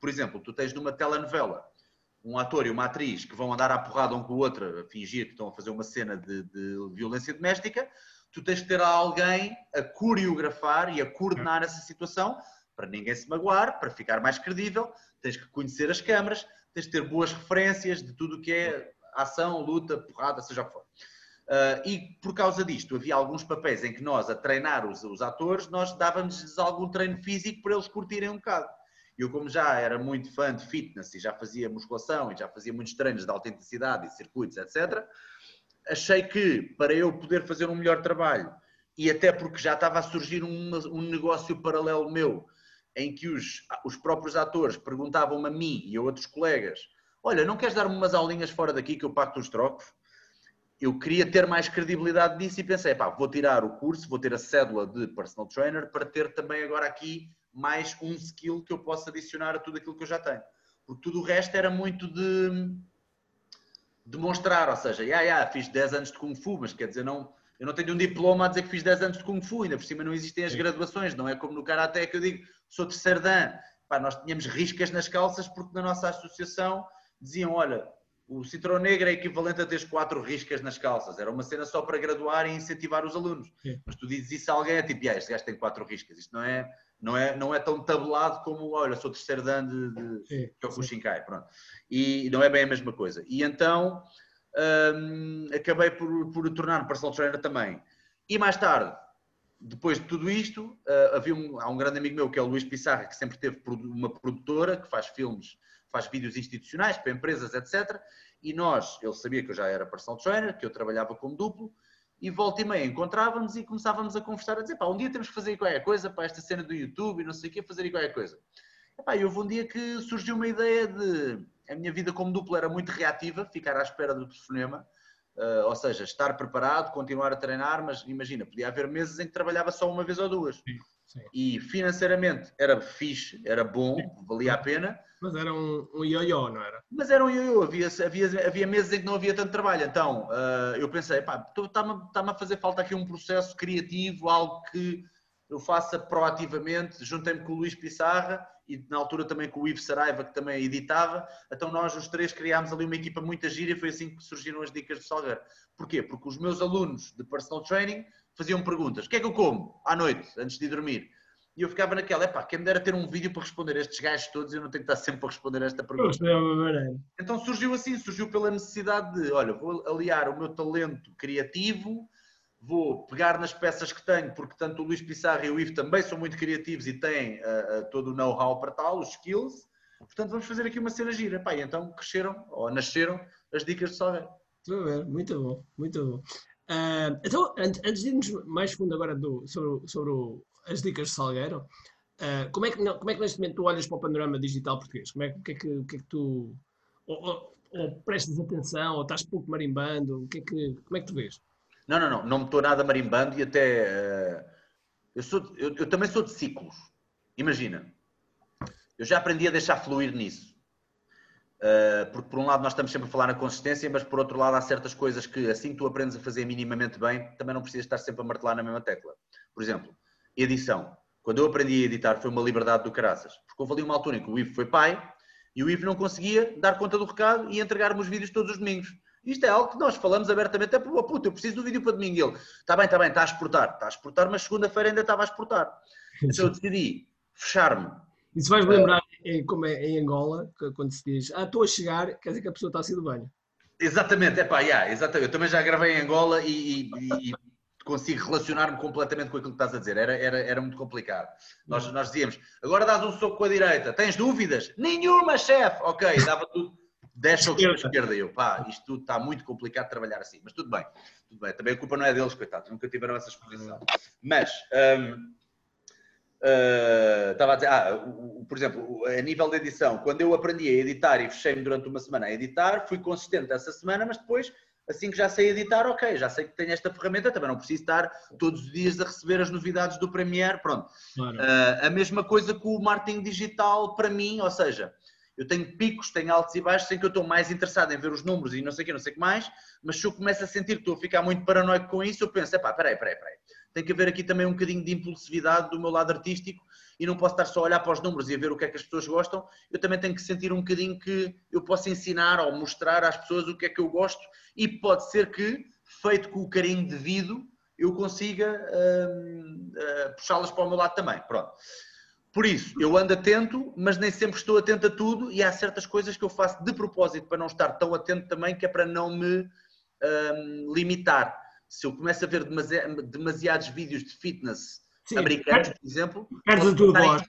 Por exemplo, tu tens numa telenovela um ator e uma atriz que vão andar à porrada um com o outro, a fingir que estão a fazer uma cena de, de violência doméstica, tu tens de ter alguém a coreografar e a coordenar essa situação para ninguém se magoar, para ficar mais credível, tens que conhecer as câmaras, tens de ter boas referências de tudo o que é ação, luta, porrada, seja o que for. Uh, e por causa disto, havia alguns papéis em que nós, a treinar os, os atores, nós dávamos-lhes algum treino físico para eles curtirem um bocado. Eu, como já era muito fã de fitness e já fazia musculação e já fazia muitos treinos de autenticidade e circuitos, etc., achei que para eu poder fazer um melhor trabalho e até porque já estava a surgir um, um negócio paralelo meu, em que os, os próprios atores perguntavam-me a mim e a outros colegas: Olha, não queres dar-me umas aulinhas fora daqui que eu pago os trocos? Eu queria ter mais credibilidade disso e pensei: pá, vou tirar o curso, vou ter a cédula de personal trainer para ter também agora aqui mais um skill que eu posso adicionar a tudo aquilo que eu já tenho. Porque tudo o resto era muito de demonstrar, ou seja, yeah, yeah, fiz 10 anos de Kung Fu, mas quer dizer, não, eu não tenho um diploma a dizer que fiz 10 anos de Kung Fu, ainda por cima não existem as graduações, não é como no Karaté que eu digo, sou terceiro dan. Pá, nós tínhamos riscas nas calças porque na nossa associação diziam, olha, o Citrão Negro é equivalente a teres quatro riscas nas calças. Era uma cena só para graduar e incentivar os alunos. Sim. Mas tu dizes isso a alguém, é tipo, ah, este gajo tem quatro riscas. Isto não é, não é, não é tão tabulado como, olha, sou terceiro dan de, de Kyokushinkai. Pronto. E não é bem a mesma coisa. E então hum, acabei por, por tornar-me personal trainer também. E mais tarde, depois de tudo isto, uh, havia um, há um grande amigo meu que é o Luís Pissarra, que sempre teve uma produtora que faz filmes faz vídeos institucionais para empresas, etc. E nós, ele sabia que eu já era personal trainer, que eu trabalhava como duplo, e volta e meia encontrávamos e começávamos a conversar, a dizer, pá, um dia temos que fazer qualquer coisa para esta cena do YouTube e não sei o quê, fazer qualquer coisa. E, pá, e houve um dia que surgiu uma ideia de... A minha vida como duplo era muito reativa, ficar à espera do telefonema, uh, ou seja, estar preparado, continuar a treinar, mas imagina, podia haver meses em que trabalhava só uma vez ou duas. Sim, sim. E financeiramente era fixe, era bom, valia a pena, mas era um, um ioiô, não era? Mas era um ioiô, havia, havia, havia meses em que não havia tanto trabalho. Então uh, eu pensei, pá, está-me a fazer falta aqui um processo criativo, algo que eu faça proativamente. Juntei-me com o Luís Pissarra e na altura também com o Ivo Saraiva, que também editava. Então nós os três criámos ali uma equipa muito gira e foi assim que surgiram as dicas do Salgueiro. Porquê? Porque os meus alunos de personal training faziam perguntas. O que é que eu como à noite, antes de dormir? E eu ficava naquela, é pá, quem me dera ter um vídeo para responder a estes gajos todos e eu não tenho que estar sempre a responder a esta pergunta. Então surgiu assim, surgiu pela necessidade de, olha, vou aliar o meu talento criativo, vou pegar nas peças que tenho, porque tanto o Luís Pissarra e o Ivo também são muito criativos e têm uh, uh, todo o know-how para tal, os skills. Portanto, vamos fazer aqui uma cena gira. Pá, e então cresceram, ou nasceram, as dicas de Salgueiro. Estou a ver, muito bom, muito bom. Uh, então, antes de irmos mais fundo agora do, sobre, sobre o, as dicas de Salgueiro. Uh, como, é que, como é que neste momento tu olhas para o panorama digital português? Como é, o, que é que, o que é que tu. Ou, ou, ou, prestas atenção, ou estás pouco marimbando? O que é que, como é que tu vês? Não, não, não. Não me estou nada marimbando e até. Uh, eu, sou, eu, eu também sou de ciclos. Imagina. Eu já aprendi a deixar fluir nisso. Uh, porque por um lado nós estamos sempre a falar na consistência, mas por outro lado há certas coisas que assim que tu aprendes a fazer minimamente bem, também não precisas estar sempre a martelar na mesma tecla. Por exemplo, edição. Quando eu aprendi a editar foi uma liberdade do caraças. Porque houve ali uma altura em que o Ivo foi pai e o Ivo não conseguia dar conta do recado e entregar-me os vídeos todos os domingos. Isto é algo que nós falamos abertamente. É, oh, puto, eu preciso do vídeo para domingo. Ele, está bem, está bem, está a exportar. Está a exportar, mas segunda-feira ainda estava a exportar. Então eu decidi fechar-me. Isso vais-me lembrar, é, como é em Angola, quando se diz, ah, estou a chegar, quer dizer que a pessoa está a sair do banho. Exatamente, é pá, yeah, exatamente. Eu também já gravei em Angola e, e, e consigo relacionar-me completamente com aquilo que estás a dizer. Era, era, era muito complicado. Nós, nós dizíamos, agora dás um soco com a direita, tens dúvidas? Nenhuma, chefe! Ok, dava tudo. 10 socos com a esquerda. Eu, pá, isto tudo está muito complicado de trabalhar assim. Mas tudo bem, tudo bem. Também a culpa não é deles, coitados, nunca tiveram essa exposição. Mas, um, uh, estava a dizer, ah, o, o, por exemplo, a nível de edição, quando eu aprendi a editar e fechei-me durante uma semana a editar, fui consistente essa semana, mas depois assim que já sei editar, ok, já sei que tenho esta ferramenta, também não preciso estar todos os dias a receber as novidades do Premiere, pronto. Claro. Uh, a mesma coisa com o marketing digital para mim, ou seja, eu tenho picos, tenho altos e baixos em que eu estou mais interessado em ver os números e não sei o que, não sei o que mais, mas se eu começo a sentir que estou a ficar muito paranoico com isso, eu penso, epá, peraí, peraí, peraí, tem que haver aqui também um bocadinho de impulsividade do meu lado artístico e não posso estar só a olhar para os números e a ver o que é que as pessoas gostam, eu também tenho que sentir um bocadinho que eu posso ensinar ou mostrar às pessoas o que é que eu gosto e pode ser que, feito com o carinho devido, eu consiga hum, uh, puxá-las para o meu lado também. Pronto. Por isso, eu ando atento, mas nem sempre estou atento a tudo e há certas coisas que eu faço de propósito para não estar tão atento também, que é para não me um, limitar. Se eu começo a ver demasiados vídeos de fitness Sim, americanos, por exemplo, perdes a tua voz.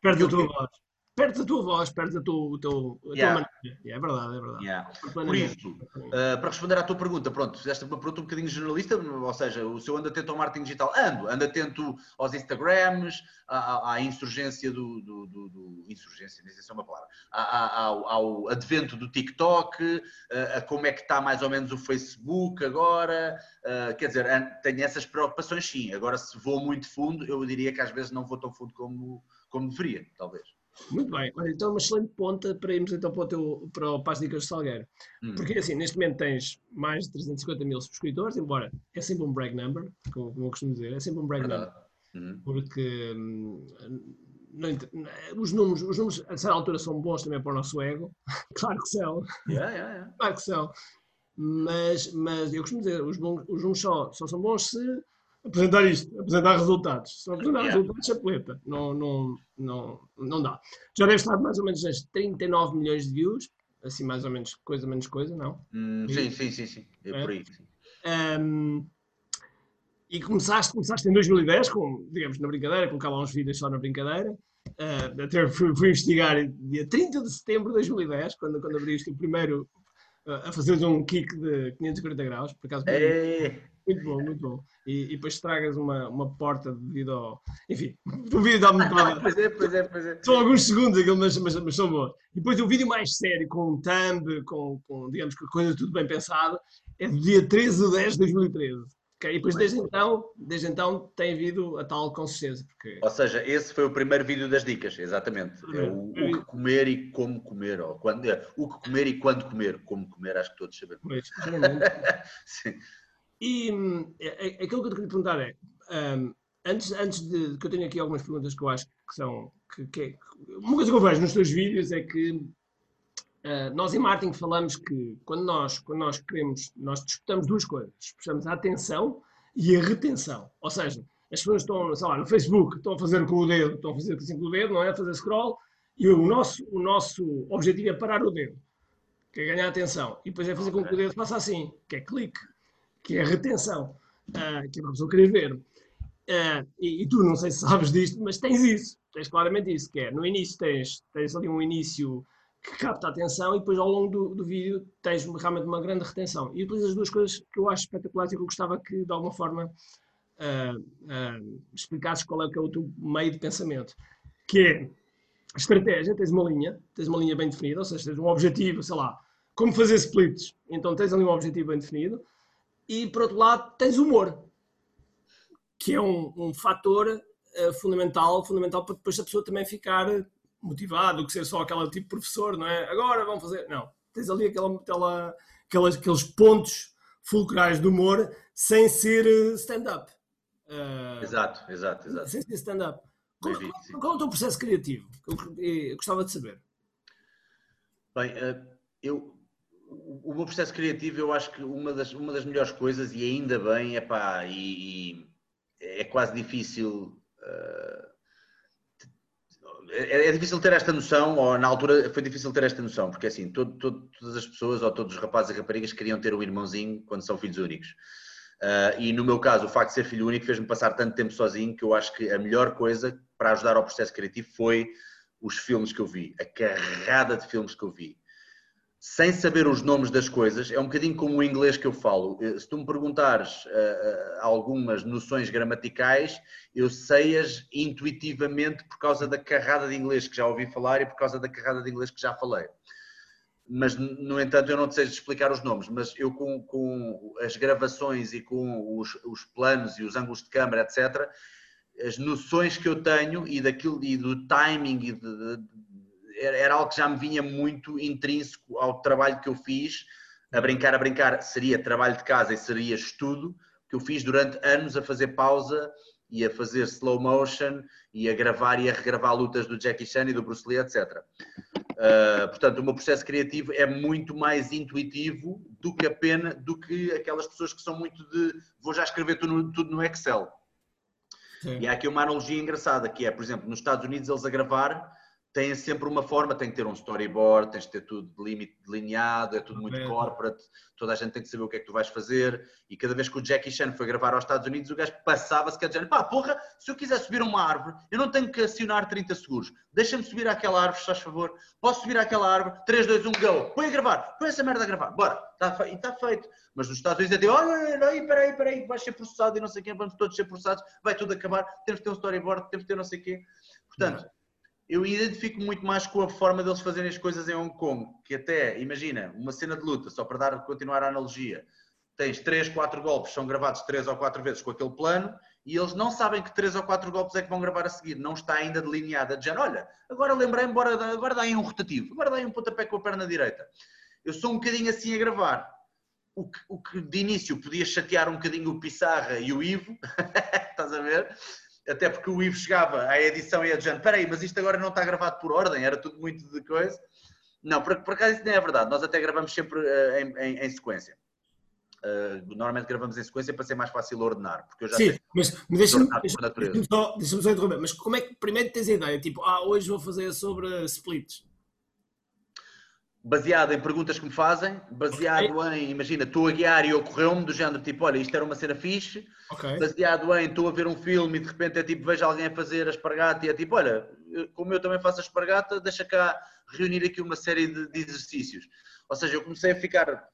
Perdes a tua voz perdes a tua voz, perdes a tua, a tua, a yeah. tua maneira. Yeah, é verdade, é verdade. Yeah. Por isso, uh, para responder à tua pergunta, pronto, fizeste uma pergunta um bocadinho jornalista, ou seja, o seu anda atento ao marketing digital, ando, ando atento aos Instagrams, à, à insurgência do, do, do, do, insurgência, nem sei se é uma palavra, ao, ao, advento do TikTok, uh, a como é que está mais ou menos o Facebook agora, uh, quer dizer, tenho essas preocupações sim, agora se vou muito fundo, eu diria que às vezes não vou tão fundo como, como deveria, talvez. Muito bem, olha, então é uma excelente ponta para irmos então para o, teu, para o Paz Dicas de Salgueiro. Hum. Porque assim, neste momento tens mais de 350 mil subscritores, embora é sempre um brag number, como, como eu costumo dizer, é sempre um brag number. Hum. Porque hum, os, números, os números, a certa altura, são bons também para o nosso ego. claro que são. Yeah, yeah, yeah. Claro que são. Mas, mas eu costumo dizer, os, bons, os números só, só são bons se apresentar isto, apresentar resultados. Se não apresentar yeah. resultados, chapeleta. Não, não, não, não dá. Já deve estar mais ou menos nas 39 milhões de views, assim mais ou menos, coisa menos coisa, não? Hum, sim, sim, sim, sim. É, é. por aí. Um, e começaste, começaste em 2010, com, digamos, na brincadeira, colocava uns vídeos só na brincadeira. Uh, até fui, fui, investigar dia 30 de setembro de 2010, quando, quando abriste o primeiro uh, a fazer um kick de 540 graus, por acaso. É. Muito bom, muito bom. E, e depois tragas uma, uma porta devido ao. Enfim, o vídeo dá muito Pois é, pois é, pois é. São alguns segundos aquilo, mas, mas, mas são bons. E depois o vídeo mais sério, com um thumb, com, com digamos, com coisa tudo bem pensada, é do dia 13 de 10 de 2013. Okay? E depois desde então, desde então tem havido a tal consistência. Porque... Ou seja, esse foi o primeiro vídeo das dicas, exatamente. É o, o, que comer e como comer. Ou quando, é, o que comer e quando comer. Como comer, acho que todos sabemos. Pois, Sim. E é, é, aquilo que eu te queria perguntar é, um, antes, antes de, que eu tenho aqui algumas perguntas que eu acho que são, que, que é, uma coisa que eu vejo nos teus vídeos é que uh, nós em marketing falamos que quando nós, quando nós queremos, nós disputamos duas coisas, disputamos a atenção e a retenção, ou seja, as pessoas estão, sei lá, no Facebook, estão a fazer com o dedo, estão a fazer assim com o dedo, não é? A fazer scroll, e o nosso, o nosso objetivo é parar o dedo, que é ganhar atenção. E depois é fazer com que o dedo faça assim, que é clique que é a retenção, uh, que é a pessoa querer ver. Uh, e, e, tu não sei se sabes disto, mas tens isso, tens claramente isso, que é no início tens, tens ali um início que capta a atenção e depois ao longo do, do vídeo tens realmente uma grande retenção. E depois as duas coisas que eu acho espetaculares e que eu gostava que de alguma forma uh, uh, explicasses qual é, que é o teu meio de pensamento, que é a estratégia, tens uma linha, tens uma linha bem definida, ou seja, tens um objetivo, sei lá, como fazer splits, então tens ali um objetivo bem definido, e por outro lado tens humor, que é um, um fator uh, fundamental, fundamental para depois a pessoa também ficar motivada, do que ser só aquela tipo professor, não é? Agora vamos fazer. Não, tens ali aquela, aquela, aquelas, aqueles pontos fulcrais de humor sem ser eh, stand-up. Uh, exato, exato, exato. Sem ser stand-up. Qual, qual, qual, é o teu processo criativo? Eu, eu gostava de saber. Bem, eu o meu processo criativo, eu acho que uma das, uma das melhores coisas, e ainda bem, epá, e, e é quase difícil. Uh, é, é, difícil ter esta noção, ou na altura foi difícil ter esta noção, porque assim, todo, todo, todas as pessoas, ou todos os rapazes e raparigas queriam ter um irmãozinho quando são filhos únicos. Uh, e no meu caso, o facto de ser filho único fez-me passar tanto tempo sozinho que eu acho que a melhor coisa para ajudar ao processo criativo foi os filmes que eu vi, a carrada de filmes que eu vi sem saber os nomes das coisas, é um bocadinho como o inglês que eu falo. Eh, se tu me perguntares uh, algumas noções gramaticais, eu sei-as intuitivamente por causa da carrada de inglês que já ouvi falar e por causa da carrada de inglês que já falei. Mas, no entanto, eu não sei explicar os nomes, mas eu com, com as gravações e com os, os planos e os ângulos de câmera, etc., as noções que eu tenho e daquilo e do timing e de, de era algo que já me vinha muito intrínseco ao trabalho que eu fiz, a brincar, a brincar, seria trabalho de casa e seria estudo, que eu fiz durante anos a fazer pausa e a fazer slow motion e a gravar e a regravar lutas do Jackie Chan e do Bruce Lee, etc. Uh, portanto, o meu processo criativo é muito mais intuitivo do que a pena, do que aquelas pessoas que são muito de vou já escrever tudo no, tudo no Excel. Sim. E há aqui uma analogia engraçada, que é, por exemplo, nos Estados Unidos eles a gravar têm sempre uma forma, tem que ter um storyboard, tens de ter tudo delineado, é tudo muito corporate, toda a gente tem que saber o que é que tu vais fazer. E cada vez que o Jackie Chan foi gravar aos Estados Unidos, o gajo passava-se que a pá, porra, se eu quiser subir uma árvore, eu não tenho que acionar 30 seguros. Deixa-me subir àquela árvore, se faz favor. Posso subir àquela árvore? 3, 2, 1, go. Põe a gravar, põe essa merda a gravar, bora. Está fe... E está feito. Mas nos Estados Unidos é tipo, olha, aí, peraí, peraí, vais ser processado e não sei quem, vamos todos ser processados, vai tudo acabar, temos de ter um storyboard, temos de ter não sei quê. Portanto, eu identifico muito mais com a forma deles fazerem as coisas em Hong Kong, que até, imagina, uma cena de luta, só para dar, continuar a analogia, tens 3, 4 golpes, são gravados 3 ou 4 vezes com aquele plano, e eles não sabem que 3 ou 4 golpes é que vão gravar a seguir, não está ainda delineada, de género, olha, agora lembrei-me, agora dá aí um rotativo, agora dá aí um pontapé com a perna direita. Eu sou um bocadinho assim a gravar. O que, o que de início podia chatear um bocadinho o Pissarra e o Ivo, estás a ver? Até porque o Ivo chegava à edição e a Jane, peraí, mas isto agora não está gravado por ordem, era tudo muito de coisa. Não, por, por acaso isso não é verdade, nós até gravamos sempre uh, em, em, em, sequência. Uh, normalmente gravamos em sequência para ser mais fácil ordenar, porque eu já Sim, mas, mas deixa-me deixa só, deixa só interromper, mas como é que primeiro tens a ideia, tipo, ah, hoje vou fazer sobre splits? Baseado em perguntas que me fazem, baseado okay. em, imagina, estou a guiar e ocorreu-me do género tipo, olha, isto era uma cena fixe, okay. baseado em, estou a ver um filme e de repente é tipo, vejo alguém a fazer a espargata e é tipo, olha, como eu também faço a espargata, deixa cá reunir aqui uma série de, de exercícios. Ou seja, eu comecei a ficar,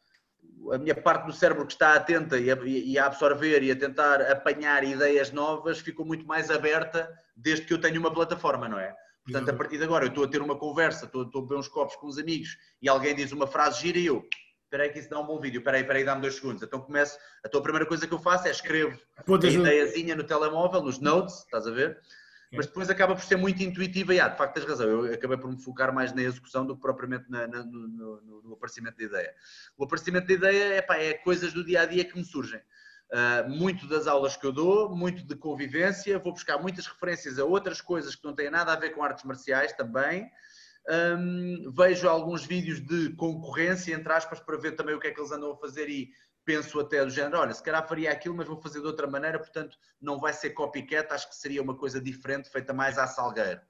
a minha parte do cérebro que está atenta e a, e a absorver e a tentar apanhar ideias novas ficou muito mais aberta desde que eu tenho uma plataforma, não é? Portanto, a partir de agora, eu estou a ter uma conversa, estou, estou a beber uns copos com uns amigos e alguém diz uma frase gira e eu, espera aí que isso dá um bom vídeo, espera aí, espera aí, dá-me dois segundos. Então começo, a primeira coisa que eu faço é escrevo a ideiazinha no telemóvel, nos notes, estás a ver? Mas depois acaba por ser muito intuitiva e, ah, de facto tens razão, eu acabei por me focar mais na execução do que propriamente na, na, no, no, no, aparecimento da ideia. O aparecimento da ideia é coisas do dia a dia que me surgem. Uh, muito das aulas que eu dou, muito de convivência, vou buscar muitas referências a outras coisas que não têm nada a ver com artes marciais também. Um, vejo alguns vídeos de concorrência, entre aspas, para ver também o que é que eles andam a fazer e penso até do género, olha, se calhar faria aquilo, mas vou fazer de outra maneira, portanto não vai ser copycat, acho que seria uma coisa diferente, feita mais à salgueiro.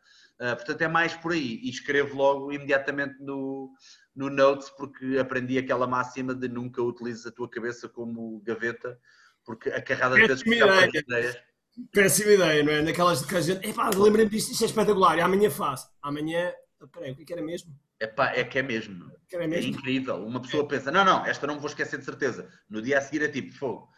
Uh, portanto, é mais por aí. E escrevo logo imediatamente no, no Notes, porque aprendi aquela máxima de nunca utilizes a tua cabeça como gaveta, porque a carrada de vezes que ideias. Péssima ideia, não é? Naquelas que a gente. Epá, lembrei-me disto, isto é espetacular, e amanhã faço. Amanhã. Peraí, o que é era mesmo? Epá, é que é mesmo. Que é, mesmo? é incrível. Uma pessoa pensa, não, não, esta não me vou esquecer de certeza. No dia a seguir é tipo, fogo.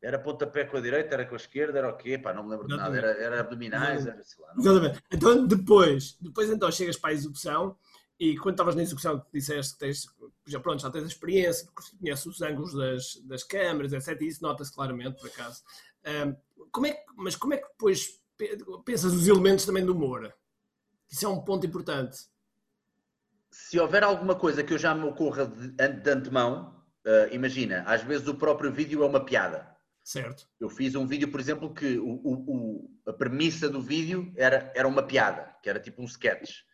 Era pontapé com a direita, era com a esquerda, era o quê? Pá, não me lembro de nada. Era, era abdominais, era sei lá. Não... Exatamente. Então depois, depois então chegas para a execução e quando estavas na execução disseste que tens, já pronto, já tens a experiência, conheces os ângulos das, das câmaras, etc. E isso nota-se claramente, por acaso. Um, como é que, mas como é que depois pensas os elementos também do humor? Isso é um ponto importante. Se houver alguma coisa que eu já me ocorra de, de antemão, uh, imagina, às vezes o próprio vídeo é uma piada. Certo. Eu fiz um vídeo, por exemplo, que o, o, a premissa do vídeo era, era uma piada, que era tipo um sketch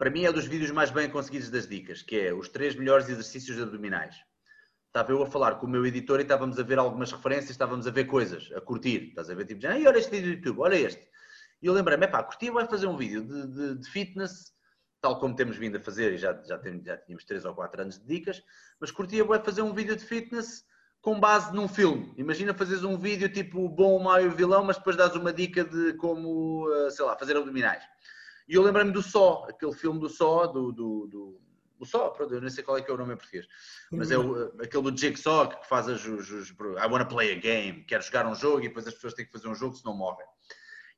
para mim é dos vídeos mais bem conseguidos das dicas, que é os três melhores exercícios abdominais. Estava eu a falar com o meu editor e estávamos a ver algumas referências, estávamos a ver coisas, a curtir. Estás a ver, tipo, olha este vídeo do YouTube, olha este. E eu lembrei-me, pá, curti, vai fazer um vídeo de, de, de, fitness, tal como temos vindo a fazer, e já, já, temos, já tínhamos três ou quatro anos de dicas, mas curtia, vai fazer um vídeo de fitness com base num filme. Imagina fazeres um vídeo tipo bom, mau e vilão, mas depois dás uma dica de como, eh, sei lá, fazer abdominais. E eu lembrei-me do Só, aquele filme do Só, do, do, do o Só, pronto, eu nem sei qual é que é o nome em português, mas é o, aquele do Jigsaw que faz as, os, os, I wanna play a game, quero jogar um jogo e depois as pessoas têm que fazer um jogo senão morrem.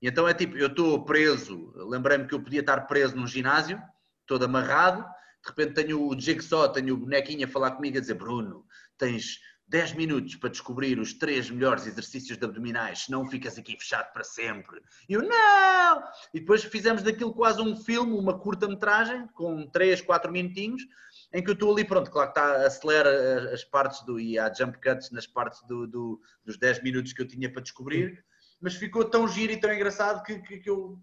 E então é tipo, eu estou preso, lembrei-me que eu podia estar preso num ginásio, todo amarrado, de repente tenho o Jigsaw, tenho o bonequinho a falar comigo a dizer, Bruno, tens 10 minutos para descobrir os três melhores exercícios de abdominais, senão ficas aqui fechado para sempre. E eu, não! E depois fizemos daquilo quase um filme, uma curta-metragem, com 3, 4 minutinhos, em que eu estou ali, pronto, claro que está, acelera as partes do, e há jump cuts nas partes do, do, dos 10 minutos que eu tinha para descobrir, mas ficou tão giro e tão engraçado que, que, que eu,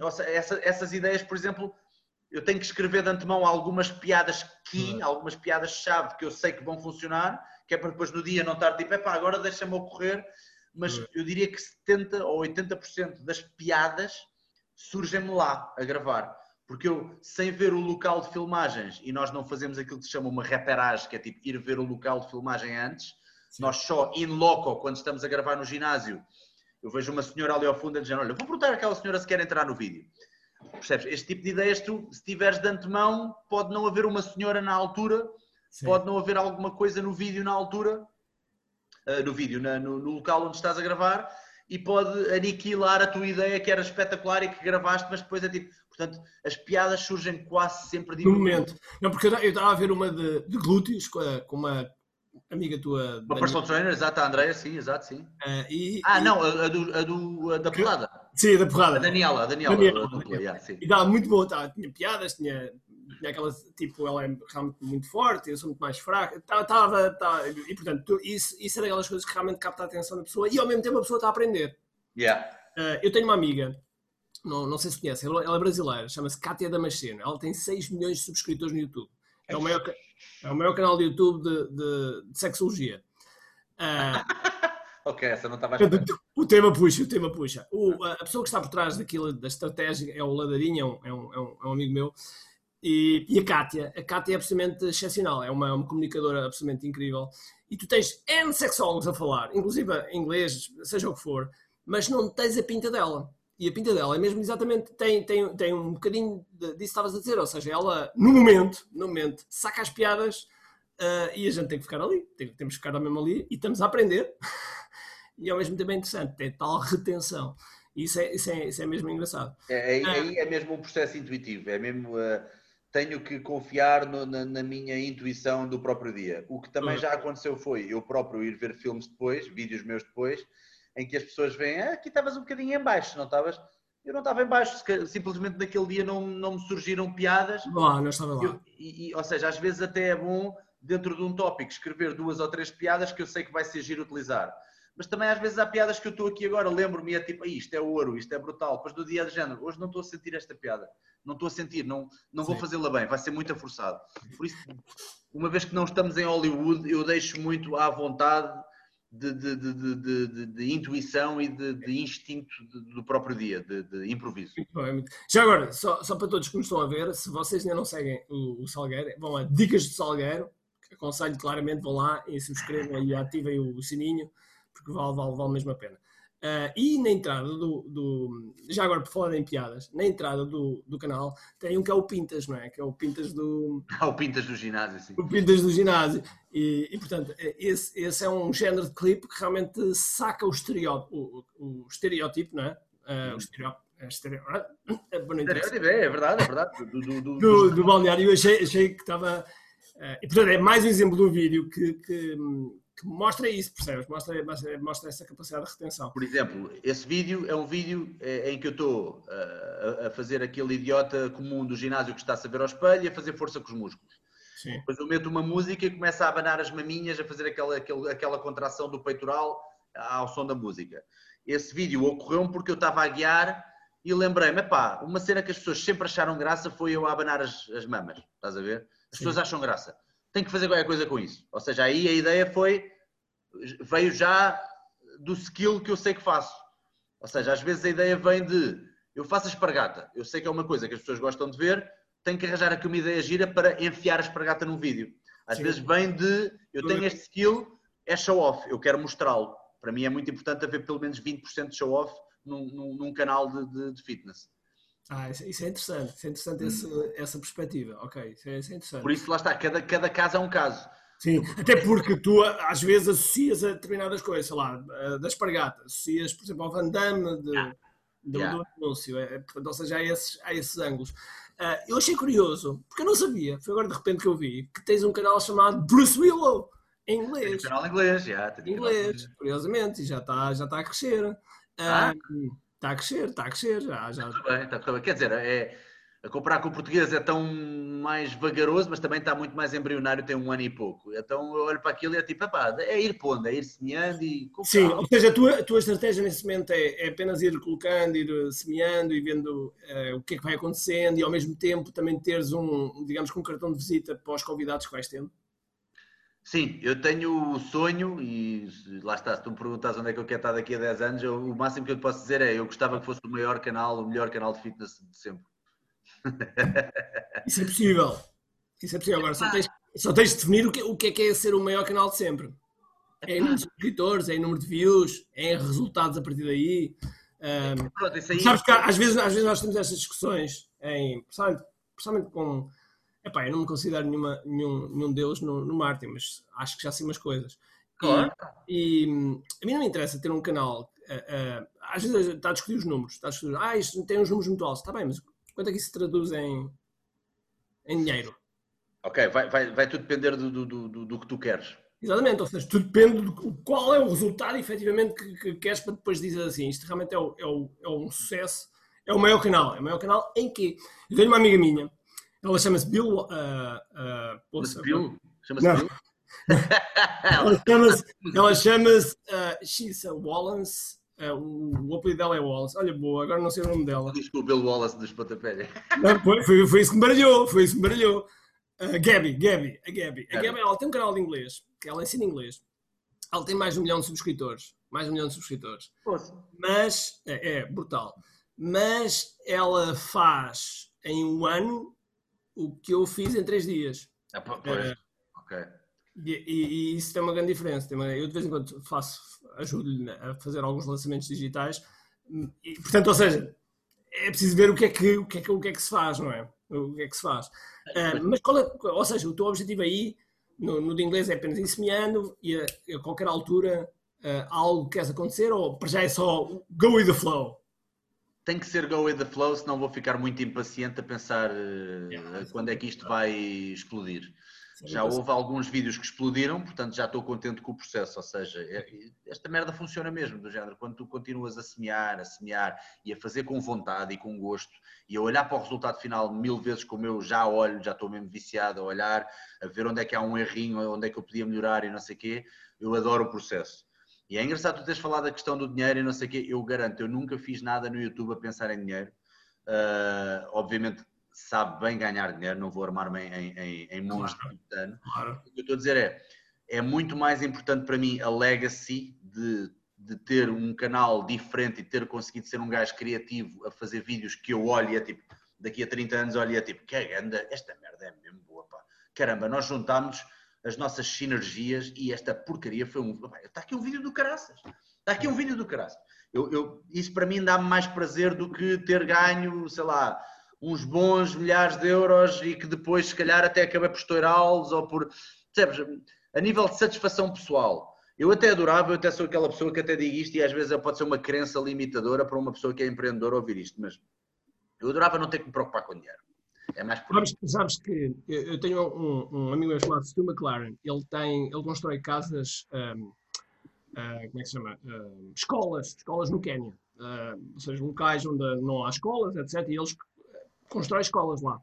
um, seja, essa, essas ideias, por exemplo, eu tenho que escrever de antemão algumas piadas key, algumas piadas-chave que eu sei que vão funcionar, que é para depois no dia não estar tipo, é pá, agora deixa-me ocorrer, mas uhum. eu diria que 70% ou 80% das piadas surgem-me lá a gravar. Porque eu, sem ver o local de filmagens, e nós não fazemos aquilo que se chama uma reperagem, que é tipo ir ver o local de filmagem antes, Sim. nós só in loco, quando estamos a gravar no ginásio, eu vejo uma senhora ali ao fundo a dizer, olha, vou perguntar àquela senhora se quer entrar no vídeo. Percebes? Este tipo de ideias, tu, se tiveres de antemão, pode não haver uma senhora na altura Sim. Pode não haver alguma coisa no vídeo na altura, uh, no vídeo, no, no, local onde estás a gravar, e pode aniquilar a tua ideia que era espetacular e que gravaste, mas depois é tipo. Portanto, as piadas surgem quase sempre de no momento. Não, porque eu estava a ver uma de, de glúteos com, a, com uma amiga tua. Uma personal trainer, exato, a Andrea, sim, exato, sim. Uh, e, ah, e... não, a, a, do, a, do, a da porrada. Sim, da porrada. A Daniela, a Daniela. Daniela, Daniela. Yeah, e dava muito boa, tá, tinha piadas, tinha tinha aquela, tipo, ela é realmente muito forte, eu sou muito mais fraca, tá, tá, e portanto, isso, isso é daquelas coisas que realmente capta a atenção da pessoa e ao mesmo tempo a pessoa está a aprender. Yeah. Uh, eu tenho uma amiga, não, não sei se conhece, ela, é brasileira, chama-se Kátia Damasceno. Ela tem 6 milhões de subscritores no YouTube. É o maior, é o maior canal de YouTube de, de, de sexologia. Uh, ok, essa não estava a O tema puxa, o tema puxa. O, a pessoa que está por trás daquilo, da estratégia, é o Ladarinha, é um, é um, é um amigo meu. E, e, a Kátia, a Kátia é absolutamente excepcional, é uma, uma comunicadora absolutamente incrível. E tu tens N sexólogos a falar, inclusive em inglês, seja o que for, mas não tens a pinta dela. E a pinta dela é mesmo exatamente, tem, tem, tem um bocadinho disso que estavas a dizer, ou seja, ela no momento, no momento, saca as piadas uh, e a gente tem que ficar ali, tem, temos que ficar mesmo ali e estamos a aprender. e ao mesmo tempo é interessante, tem tal retenção. Isso é, isso é, isso é mesmo engraçado. É, é, aí é mesmo um processo intuitivo, é mesmo. Uh, tenho que confiar no, na, na, minha intuição do próprio dia. O que também uhum. já aconteceu foi eu próprio ir ver filmes depois, vídeos meus depois, em que as pessoas veem, ah, aqui estavas um bocadinho em baixo, não estavas? Eu não estava em baixo, simplesmente naquele dia não, não me surgiram piadas. Lá, não estava lá. Eu, e, e, ou seja, às vezes até é bom, dentro de um tópico, escrever duas ou três piadas que eu sei que vai ser giro utilizar. Mas também às vezes há piadas que eu estou aqui agora, lembro-me é tipo, isto é ouro, isto é brutal. Depois do dia de género, hoje não estou a sentir esta piada. Não estou a sentir, não, não vou fazê-la bem, vai ser muito forçado. Por isso, uma vez que não estamos em Hollywood, eu deixo muito à vontade de, de, de, de intuição e de, instinto do próprio dia, de, improviso. Muito bem, muito... Já agora, só, só para todos que nos estão a ver, se vocês ainda não seguem o, o Salgueiro, vão a Dicas do Salgueiro, aconselho claramente, vão lá e subscrevam e ativem o sininho, porque vale, vale, vale mesmo a pena. Uh, e na entrada do, do, Já agora, por falar em piadas, na entrada do, do canal tem um que é o Pintas, não é? Que é o Pintas do. Ah, o Pintas do ginásio, sim. O Pintas do ginásio. E, e portanto, é, esse, esse é um género de clipe que realmente saca o estereótipo, o, o estereótipo não é? Uh, o estereótipo. É estereótipo, é, é, é verdade, é verdade. Do, do, do, do, do balneário, eu achei, achei que estava. Uh, e portanto, é mais um exemplo do vídeo que, que que mostra isso, percebes? Mostra, mostra essa capacidade de retenção. Por exemplo, esse vídeo é um vídeo eh, em que eu estou eh, a, fazer aquele idiota comum do ginásio que está a saber ao espelho e a fazer força com os músculos. Sim. Depois eu meto uma música e começo a abanar as maminhas, a fazer aquela, aquela, aquela contração do peitoral ao som da música. Esse vídeo ocorreu-me porque eu estava a guiar e lembrei-me, pá, uma cena que as pessoas sempre acharam graça foi eu a abanar as, as mamas, estás a ver? As Sim. pessoas acham graça tem que fazer qualquer coisa com isso. Ou seja, aí a ideia foi, veio já do skill que eu sei que faço. Ou seja, às vezes a ideia vem de, eu faço a espargata, eu sei que é uma coisa que as pessoas gostam de ver, tenho que arranjar aqui uma ideia gira para enfiar a espargata num vídeo. Às Sim. vezes vem de, eu tenho este skill, é show off, eu quero mostrá-lo. Para mim é muito importante haver pelo menos 20% de show off num, num, num canal de, de, de fitness. Ah, isso, isso, é interessante, isso é interessante hum. esse, essa perspectiva, ok, isso é, isso é, interessante. Por isso lá está, cada, cada caso é um caso. Sim, até porque tu às vezes associas a determinadas coisas, sei lá, da espargata, associas, por exemplo, ao Van Damme de, yeah. de, yeah. do anúncio, é, portanto, ou seja, há esses, há esses ângulos. Uh, eu achei curioso, porque eu não sabia, foi agora de repente que eu vi, que tens um canal chamado Bruce Willow, em inglês. Tem um canal em inglês, já. Em inglês, curiosamente, e já está já tá a crescer. Ah. Uh, Está a crescer, está a crescer. Já, já... Está bem, está bem. Quer dizer, é, a comparar com o português é tão mais vagaroso, mas também está muito mais embrionário, tem um ano e pouco. Então eu olho para aquilo e é tipo, epá, é ir pondo, é ir semeando e. Sim, ou seja, a tua, a tua estratégia nesse momento é, é, apenas ir colocando, ir eh, semeando e vendo uh, o que é que vai acontecendo e ao mesmo tempo também teres um, digamos, com um cartão de visita para os convidados que vais tendo. Sim, eu tenho o sonho, e lá está, se tu me perguntas onde é que eu quero estar daqui a 10 anos, eu, o máximo que eu te posso dizer é eu gostava que fosse o maior canal, o melhor canal de fitness de sempre. Isso é possível. Isso é possível. Agora só tens, só tens de definir o que, o que é que é ser o maior canal de sempre. É em número de subscritores, é em número de views, é em resultados a partir daí. Um, Pronto, isso aí... Sabes que às vezes, às vezes nós temos essas discussões, em, principalmente, principalmente com Epá, eu não me considero nenhuma, nenhum, nenhum deus no, no marketing, mas acho que já sei umas coisas. Claro. E, e, a mim não me interessa ter um canal. Uh, uh, às vezes está a discutir os números. Está a discutir, ah, isto tem uns números muito altos. Está bem, mas quanto é que isso se traduz em, em dinheiro? Ok, vai, vai, vai tudo depender do, do, do, do que tu queres. Exatamente, ou seja, tudo depende de qual é o resultado efetivamente que, que queres para depois dizer assim, isto realmente é, o, é, o, é um sucesso, é o maior canal, é o maior canal em que eu tenho uma amiga minha ela chama-se Bill. Uh, uh, chama-se Bill? Chama-se Bill? ela chama-se. Ela chama-se. Uh, she's a Wallace. Uh, o, o apelido dela é Wallace. Olha, boa, agora não sei o nome dela. Desculpa pelo Wallace dos pontapés. foi, foi, foi isso que me baralhou, foi isso que me baralhou. Uh, Gabby, Gabby, a Gabby. A Gabby, ela tem um canal de inglês, que ela ensina inglês. Ela tem mais de um milhão de subscritores. Mais de um milhão de subscritores. Poxa. Mas, é, é, brutal. Mas ela faz em um ano o que eu fiz em três dias. Ah, pois. É, ok. E, e, e, isso tem uma grande diferença. Eu de vez em quando faço, ajudo-lhe a fazer alguns lançamentos digitais. E, portanto, ou seja, é preciso ver o que é que, o que, é que, o que, é que se faz, não é? O que é que se faz. Uh, mas qual é, ou seja, o teu objetivo aí no, no de inglês é apenas ir semeando e a, a qualquer altura uh, algo queres acontecer ou para já é só go with the flow? Tem que ser go with the flow, senão vou ficar muito impaciente a pensar uh, yeah, quando é que isto vai explodir. Já houve alguns vídeos que explodiram, portanto já estou contente com o processo. Ou seja, é, esta merda funciona mesmo, do género. Quando tu continuas a semear, a semear e a fazer com vontade e com gosto e a olhar para o resultado final mil vezes como eu já olho, já estou mesmo viciado a olhar, a ver onde é que há um errinho, onde é que eu podia melhorar e não sei o quê, eu adoro o processo. E é engraçado tu teres falado da questão do dinheiro e não sei o quê, eu garanto, eu nunca fiz nada no YouTube a pensar em dinheiro. Uh, obviamente sabe bem ganhar dinheiro, não vou armar-me em, em, em monstro claro. claro. O que eu estou a dizer é, é muito mais importante para mim a legacy de, de ter um canal diferente e ter conseguido ser um gajo criativo a fazer vídeos que eu olho e é tipo, daqui a 30 anos olho e é tipo, que anda, esta merda é mesmo boa, pá. Caramba, nós juntámos as nossas sinergias e esta porcaria foi um... Está aqui um vídeo do caraças. Está aqui um vídeo do caraças. Eu, eu, isso para mim dá-me mais prazer do que ter ganho, sei lá, uns bons milhares de euros e que depois, se calhar, até acabei por estourá-los ou por. Percebes? A nível de satisfação pessoal. Eu até adorava, eu até sou aquela pessoa que até digo isto e às vezes pode ser uma crença limitadora para uma pessoa que é empreendedora ouvir isto, mas eu adorava não ter que me preocupar com dinheiro. É mais por sabes, sabes que eu tenho um, um amigo meu chamado Stu McLaren, ele tem, ele constrói casas, um, uh, ah, como é que se chama? Uh, escolas, escolas no Quênia. Uh, ou seja, locais onde não há escolas, etc. E eles constrói escolas lá.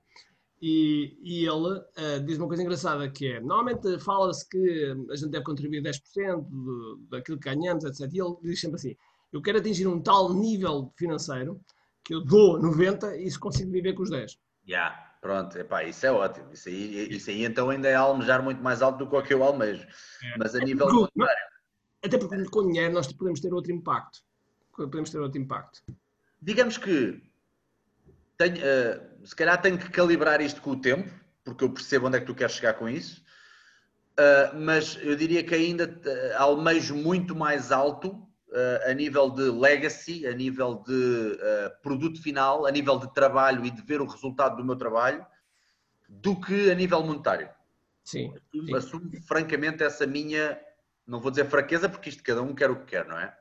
E, e ele uh, diz uma coisa engraçada que é, normalmente fala-se que a gente deve contribuir 10% do, daquilo que ganhamos, etc. E ele diz sempre assim, eu quero atingir um tal nível financeiro que eu dou 90 e se consigo viver com os 10. Já, yeah, pronto, epá, isso é ótimo. Isso aí, isso aí então ainda é almejar muito mais alto do que o que eu almejo. É. Mas a é nível porque, monetário... Até porque com dinheiro nós podemos ter outro impacto. Podemos ter outro impacto. Digamos que tenho, uh, se calhar tenho que calibrar isto com o tempo, porque eu percebo onde é que tu queres chegar com isso. Uh, mas eu diria que ainda uh, almejo muito mais alto a nível de legacy, a nível de produto final, a nível de trabalho e de ver o resultado do meu trabalho, do que a nível monetário. Sim. Assumo, assumo francamente essa minha, não vou dizer fraqueza, porque isto cada um quer o que quer, não é?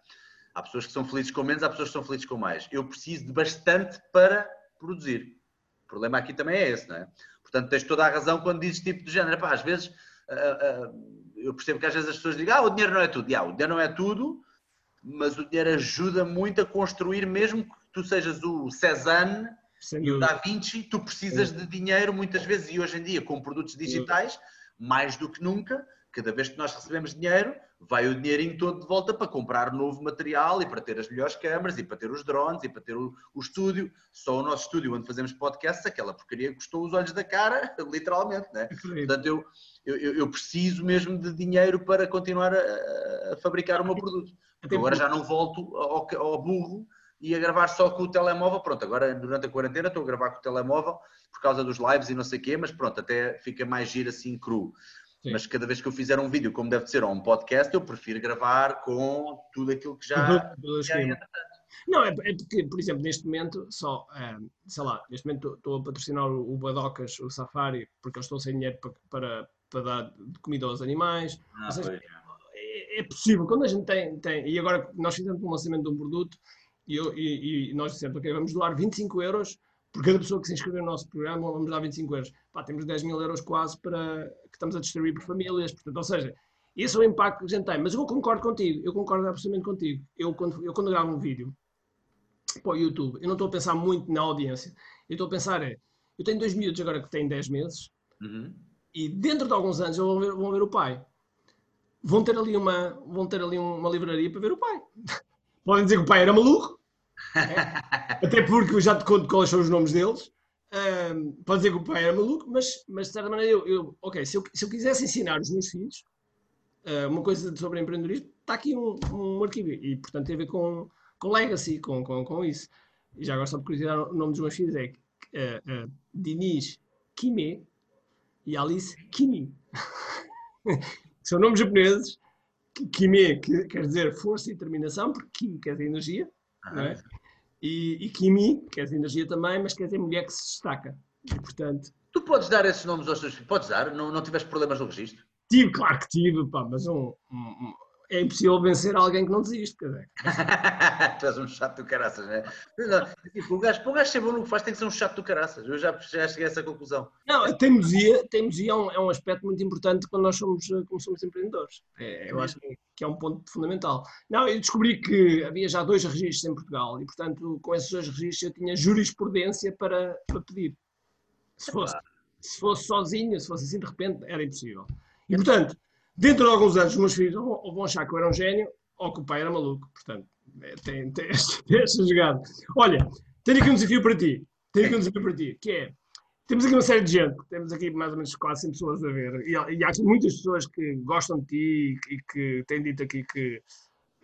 Há pessoas que são felizes com menos, há pessoas que são felizes com mais. Eu preciso de bastante para produzir. O problema aqui também é esse, não é? Portanto, tens toda a razão quando dizes tipo de género. Pá, às vezes, uh, uh, eu percebo que às vezes as pessoas dizem, ah, o dinheiro não é tudo. Yeah, o dinheiro não é tudo, mas o dinheiro ajuda muito a construir, mesmo que tu sejas o Cezanne e o Da Vinci, tu precisas de dinheiro muitas vezes, e hoje em dia, com produtos digitais, mais do que nunca, cada vez que nós recebemos dinheiro, vai o dinheirinho todo de volta para comprar novo material e para ter as melhores câmaras e para ter os drones e para ter o, o estúdio. Só o nosso estúdio onde fazemos podcasts, aquela porcaria custou os olhos da cara, literalmente, né? Portanto, eu, eu, eu, preciso mesmo de dinheiro para continuar a, a fabricar o meu produto. Porque agora já não volto ao, ao burro e a gravar só com o telemóvel. Pronto, agora durante a quarentena estou a gravar com o telemóvel por causa dos lives e não sei o quê, mas pronto, até fica mais giro assim cru. Sim. Mas cada vez que eu fizer um vídeo, como deve ser, ou um podcast, eu prefiro gravar com tudo aquilo que já, já é Não, é, é, porque, por exemplo, neste momento, só, é, sei lá, neste momento estou a patrocinar o, o Badocas, o Safari, porque eu estou sem dinheiro para, para, para dar comida aos animais. Ah, seja, é, é, possível, quando a gente tem, tem, e agora nós fizemos um lançamento de um produto e, eu, e, e nós dissemos, ok, vamos doar 25 euros por cada pessoa que se inscrever no nosso programa, vamos dar 25 euros. Pá, temos 10 mil euros quase para, que estamos a distribuir por famílias. Portanto, ou seja, esse é o impacto que a gente tem. Mas eu concordo contigo, eu concordo absolutamente contigo. Eu quando, eu, quando gravo um vídeo para o YouTube, eu não estou a pensar muito na audiência. Eu estou a pensar, é, eu tenho dois miúdos agora que têm 10 meses uhum. e dentro de alguns anos vão ver, vão ver o pai. Vão ter ali uma, vão ter ali uma livraria para ver o pai. podem dizer que o pai era maluco? até porque eu já te conto quais são os nomes deles. Um, pode dizer que o pai era maluco, mas, mas de certa maneira, eu, eu ok, se eu, se eu quisesse ensinar os meus filhos uh, uma coisa sobre empreendedorismo, está aqui um, um arquivo e, portanto, tem a ver com, com legacy, com, com, com isso. E já agora, só por curiosidade, o nome dos meus filhos é uh, uh, Diniz Kime e Alice Kimi. São nomes japoneses. Kime que quer dizer força e determinação, porque Ki quer dizer energia, é? E, e Kimi, quer dizer energia também, mas quer dizer mulher que se destaca. E, portanto... Tu podes dar esses nomes aos teus filhos? Podes dar? Não, não tiveste problemas no registro? Tive, claro que tive, pá, mas um, um, é impossível vencer alguém que não desiste, quer dizer. tu és um chato do caraças, não é? Tipo, o gajo, para o gajo ser bom no que faz tem que ser um chato do caraças. Eu já, já cheguei a essa conclusão. Não, a teimosia, teimosia é, um, é um aspecto muito importante quando nós somos, como somos empreendedores. É, eu acho que é um ponto fundamental. Não, eu descobri que havia já dois registros em Portugal e, portanto, com esses dois registros eu tinha jurisprudência para, para pedir. Se fosse, se fosse sozinho, se fosse assim de repente, era impossível. E, portanto, dentro de alguns anos, os meus filhos ou vão achar que eu era um gênio ou que o pai era maluco. Portanto, é, tem, tem, tem esta jogada. Olha, tenho aqui um desafio para ti. Tenho aqui um desafio para ti, que é. Temos aqui uma série de gente, temos aqui mais ou menos quase 100 pessoas a ver, e, e há aqui muitas pessoas que gostam de ti e, que têm dito aqui que,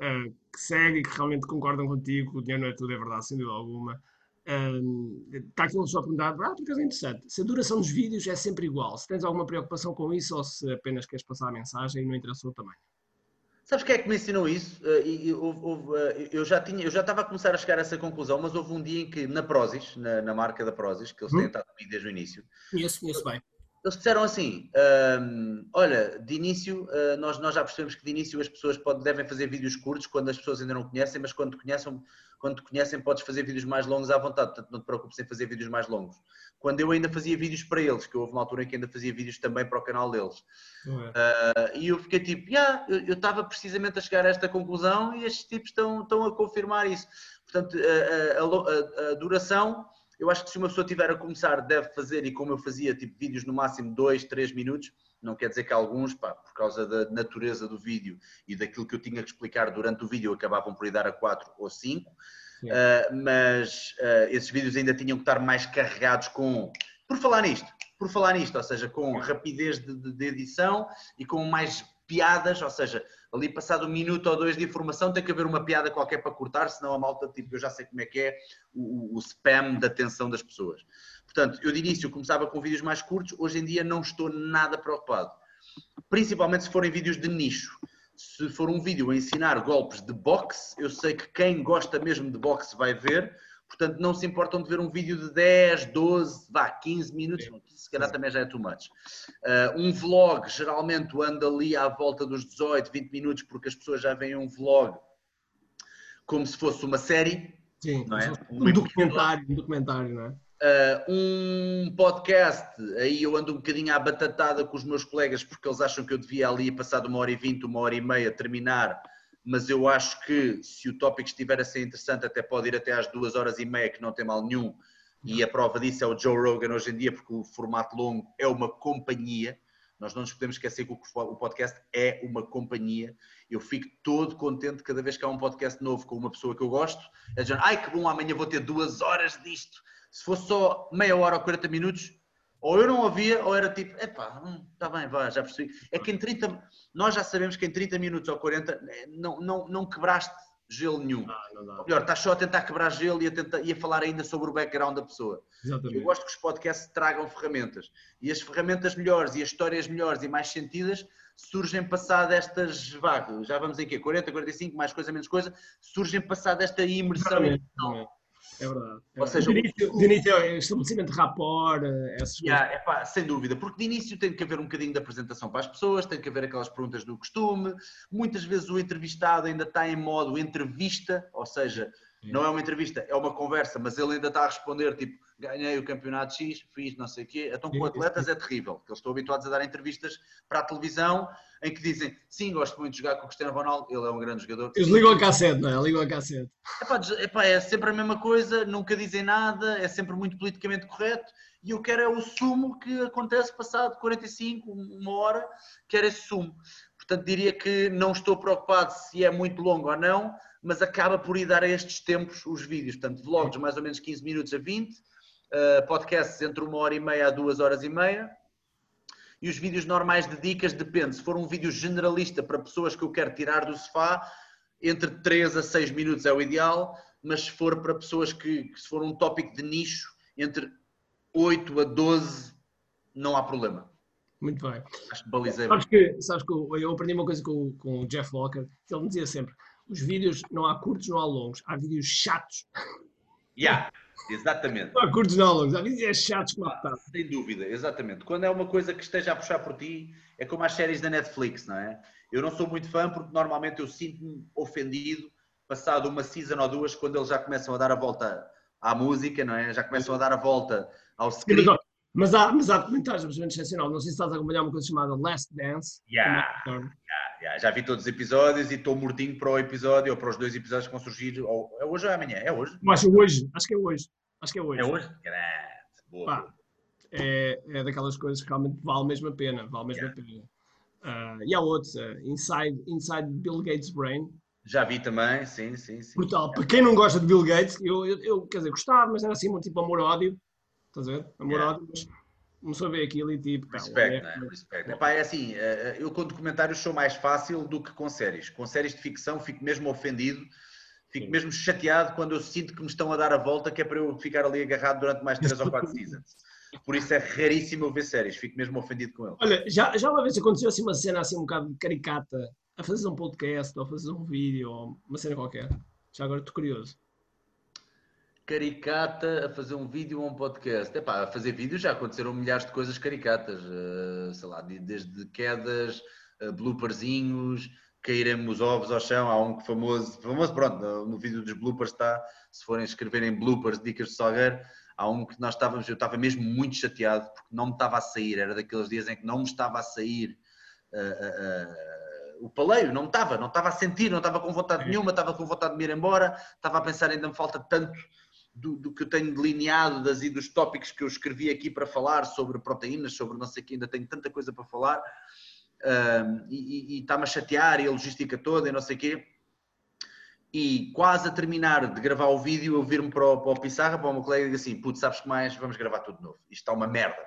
uh, que seguem e que realmente concordam contigo, o dinheiro não é tudo, é verdade, sem dúvida alguma. Um, está aqui um só perguntado, ah, porque é interessante. Se a duração dos vídeos é sempre igual, se tens alguma preocupação com isso ou se apenas queres passar a mensagem e não interessa o tamanho. Sabes quem é que me ensinou isso? Uh, eu já tinha, eu já estava a começar a chegar a essa conclusão, mas houve um dia em que na Prozis, na, na marca da Prozis, que eles têm hum? estado comigo desde o início. Conheço, conheço bem. Eles disseram assim: um, olha, de início, uh, nós, nós já percebemos que de início as pessoas podem, devem fazer vídeos curtos quando as pessoas ainda não conhecem, mas quando conhecem, quando te conhecem, podes fazer vídeos mais longos à vontade, portanto não te preocupes em fazer vídeos mais longos. Quando eu ainda fazia vídeos para eles, que houve uma altura em que ainda fazia vídeos também para o canal deles. Uh, e eu fiquei tipo, yeah, eu estava precisamente a chegar a esta conclusão e estes tipos estão, estão a confirmar isso. Portanto, a, a, a, a duração eu acho que se uma pessoa tiver a começar, deve fazer, e como eu fazia, tipo vídeos no máximo 2, 3 minutos, não quer dizer que alguns, pá, por causa da natureza do vídeo e daquilo que eu tinha que explicar durante o vídeo, acabavam por ir dar a 4 ou 5, uh, ah, mas uh, esses vídeos ainda tinham que estar mais carregados com, por falar nisto, por falar nisto, ou seja, com rapidez de, de, de edição e com mais piadas, ou seja, ali passado um minuto ou dois de informação tem que haver uma piada qualquer para cortar, senão a malta, tipo, eu já sei como é que é o, o spam da atenção das pessoas. Portanto, eu de início começava com vídeos mais curtos, hoje em dia não estou nada preocupado. Principalmente se forem vídeos de nicho. Se for um vídeo a ensinar golpes de boxe, eu sei que quem gosta mesmo de boxe vai ver, portanto não se importam de ver um vídeo de 10, 12, vá, 15 minutos, se calhar também já é too much. Uh, um vlog geralmente anda ali à volta dos 18, 20 minutos, porque as pessoas já veem um vlog como se fosse uma série. Sim, não é? um, um documentário, um documentário, não é? Uh, um podcast, aí eu ando um bocadinho à batatada com os meus colegas porque eles acham que eu devia ali passar de uma hora e vinte, uma hora e meia terminar, mas eu acho que se o tópico estiver a ser interessante até pode ir até às duas horas e meia que não tem mal nenhum e a prova disso é o Joe Rogan hoje em dia porque o formato longo é uma companhia nós não nos podemos esquecer que o podcast é uma companhia. Eu fico todo contente cada vez que há um podcast novo com uma pessoa que eu gosto. É dizer, ai que bom, amanhã vou ter duas horas disto se fosse só meia hora ou 40 minutos, ou eu não ouvia, ou era tipo, epá, está hum, bem, vá, já percebi. É que em 30, nós já sabemos que em 30 minutos ou 40 eh, não, não, não quebraste gelo nenhum. Não, não, não. Ou melhor, estás só a tentar quebrar gelo e a, tentar, e a falar ainda sobre o background da pessoa. Exatamente. Eu gosto que os podcasts tragam ferramentas. E as ferramentas melhores e as histórias melhores e mais sentidas surgem passado estas, vá, já vamos em quê? 40, 45, mais coisa, menos coisa, surgem passado esta imersão. Exatamente. É verdade. É Ou seja, de início, o... de início é estabelecimento de rapport, eh, essas yeah, coisas. Epá, sem dúvida, porque de início tem que haver um bocadinho de apresentação para as pessoas, tem que haver aquelas perguntas do costume. Muitas vezes o entrevistado ainda está em modo entrevista, ou seja, não é uma entrevista, é uma conversa, mas ele ainda está a responder, tipo, ganhei o campeonato X, fiz não sei o quê. Então com atletas é terrível, porque eles estão habituados a dar entrevistas para a televisão em que dizem, sim, gosto muito de jogar com o Cristiano Ronaldo, ele é um grande jogador. Eles ligam a cassete, não é? Ligam a cassete. Epá, epá, é sempre a mesma coisa, nunca dizem nada, é sempre muito politicamente correto e eu quero é o sumo que acontece passado 45, uma hora, quero esse sumo. Portanto, diria que não estou preocupado se é muito longo ou não, mas acaba por ir dar a estes tempos os vídeos. Portanto, vlogs mais ou menos 15 minutos a 20, uh, podcasts entre uma hora e meia a duas horas e meia. E os vídeos normais de dicas depende. Se for um vídeo generalista para pessoas que eu quero tirar do sofá, entre 3 a 6 minutos é o ideal, mas se for para pessoas que, que se for um tópico de nicho, entre 8 a 12, não há problema. Muito bem. Acho que balizei. Sabes que, sabes que eu aprendi uma coisa com, com o Jeff Walker, que ele me dizia sempre: os vídeos não há curtos, não há longos, há vídeos chatos. Yeah, exatamente. Não há curtos, não longos, há vídeos chatos como a Sem dúvida, exatamente. Quando é uma coisa que esteja a puxar por ti, é como as séries da Netflix, não é? Eu não sou muito fã porque normalmente eu sinto-me ofendido passado uma season ou duas quando eles já começam a dar a volta à música, não é? Já começam a dar a volta ao script. Mas há, mas há documentários absolutamente excepcional. Não sei se estás a acompanhar uma coisa chamada Last Dance. Yeah, yeah, yeah. Já vi todos os episódios e estou mortinho para o episódio ou para os dois episódios que vão surgir. Ou, é hoje ou é amanhã? É hoje? Eu acho hoje. Acho que é hoje. Acho que é hoje. É hoje? Boa, Pá, É, é daquelas coisas que realmente vale mesmo a pena. Vale mesmo yeah. a pena. Uh, e há outros. Uh, Inside, Inside Bill Gates' Brain. Já vi também, sim, sim, sim. Brutal. Para quem não gosta de Bill Gates, eu, eu, eu quer dizer, gostava, mas era assim um tipo amor-ódio. Estás a ver? Amor-ódio, yeah. mas começou a ver aquilo e tipo. Respect, é, né? Respect. Epá, é assim, eh, eu com documentários sou mais fácil do que com séries. Com séries de ficção fico mesmo ofendido, fico Sim. mesmo chateado quando eu sinto que me estão a dar a volta, que é para eu ficar ali agarrado durante mais 3 ou 4 seasons. Por isso é raríssimo eu ver séries, fico mesmo ofendido com ele. Olha, já, já uma vez aconteceu assim uma cena assim um bocado caricata, a fazer um podcast ou a fazer um vídeo ou uma cena qualquer. Já agora estou curioso caricata a fazer um vídeo ou um podcast. Epá, a fazer vídeos já aconteceram milhares de coisas caricatas, uh, sei lá, desde quedas, uh, blooperzinhos, caírem os ovos ao chão. Há um famoso, famoso pronto, no, vídeo dos bloopers está, se forem escreverem bloopers, dicas de Salgueiro, há um que nós estávamos, eu estava mesmo muito chateado porque não me estava a sair, era daqueles dias em que não me estava a sair. Uh, o paleio, não estava, não estava a sentir, não estava com vontade nenhuma, estava com vontade de me ir embora, estava a pensar ainda me falta tanto do, do, que eu tenho delineado das, e dos tópicos que eu escrevi aqui para falar sobre proteínas, sobre não sei o que, ainda tenho tanta coisa para falar e, está-me a chatear e a logística toda e não sei o quê. E quase a terminar de gravar o vídeo, eu vir-me para, o, para o Pissarra, para o meu colega e digo assim: Putz, sabes que mais? Vamos gravar tudo de novo. Isto está uma merda.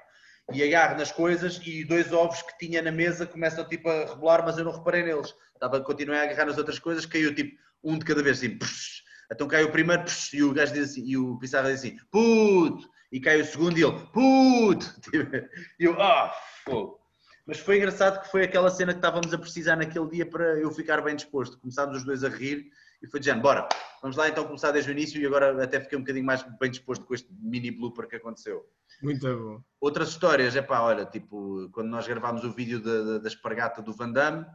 E agarro nas coisas e dois ovos que tinha na mesa começam tipo a rebolar, mas eu não reparei neles. Estava, continuei a agarrar nas outras coisas, caiu tipo um de cada vez assim. Psh, então cai o primeiro e o gajo diz assim, e o Pissarra diz assim, puto! E cai o segundo e ele, puto! E eu, ah, fogo! Mas foi engraçado que foi aquela cena que estávamos a precisar naquele dia para eu ficar bem disposto. Começámos os dois a rir e foi dizendo, bora, vamos lá então começar desde o início e agora até fiquei um bocadinho mais bem disposto com este mini blooper que aconteceu. Muito bom. Outras histórias, é pá, olha, tipo, quando nós gravámos o vídeo da, da, da espargata do Van Damme,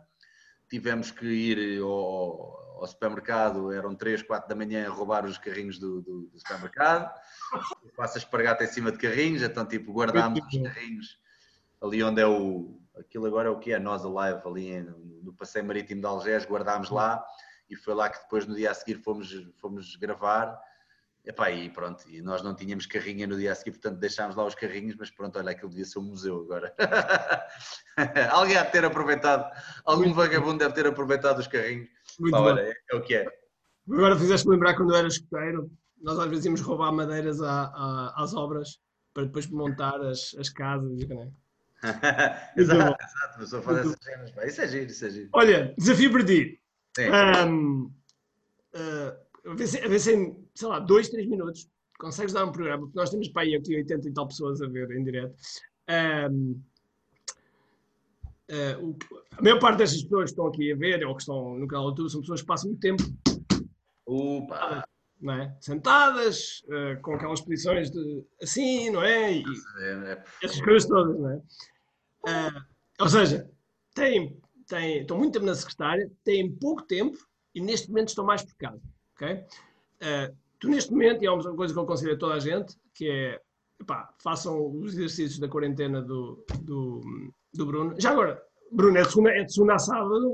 tivemos que ir ao, ao supermercado, eram 3, 4 da manhã a roubar os carrinhos do, do, do supermercado. Passa espargata em cima de carrinhos, então tipo guardámos os carrinhos ali onde é o. Aquilo agora é o que é? Nós Alive, ali no Passeio Marítimo de Algés, guardámos lá e foi lá que depois no dia a seguir fomos, fomos gravar. Epá, e pronto, e nós não tínhamos carrinha no dia a seguir, portanto deixámos lá os carrinhos, mas pronto, olha, aquilo devia ser um museu agora. Alguém há de ter aproveitado, algum vagabundo deve ter aproveitado os carrinhos. Muito Pá, olha, é, é, o que é. Agora fizeste-me lembrar quando eu era escoteiro, nós às vezes íamos roubar madeiras à, à, às obras para depois montar as, as casas. Né? exato, exato, mas só fazer essas cenas. Isso é giro, isso é giro. Olha, desafio para ti. Um, uh, a ver, se, a ver se sei lá, dois, três minutos consegues dar um programa, porque nós temos para aí aqui 80 e tal pessoas a ver em direto. Um, uh, o, a maior parte destas pessoas que estão aqui a ver ou que estão no canal do YouTube são pessoas que passam muito tempo Opa. Não é? sentadas, uh, com aquelas posições de assim, não é? E é essas coisas todas, não é? Uh, ou seja, têm, têm, estão muito tempo na secretária, têm pouco tempo e neste momento estão mais por casa. Okay? Uh, tu neste momento, e é uma coisa que eu aconselho a toda a gente, que é, epá, façam os exercícios da quarentena do, do, do Bruno. Já agora, Bruno, é de segunda, é de segunda a sábado,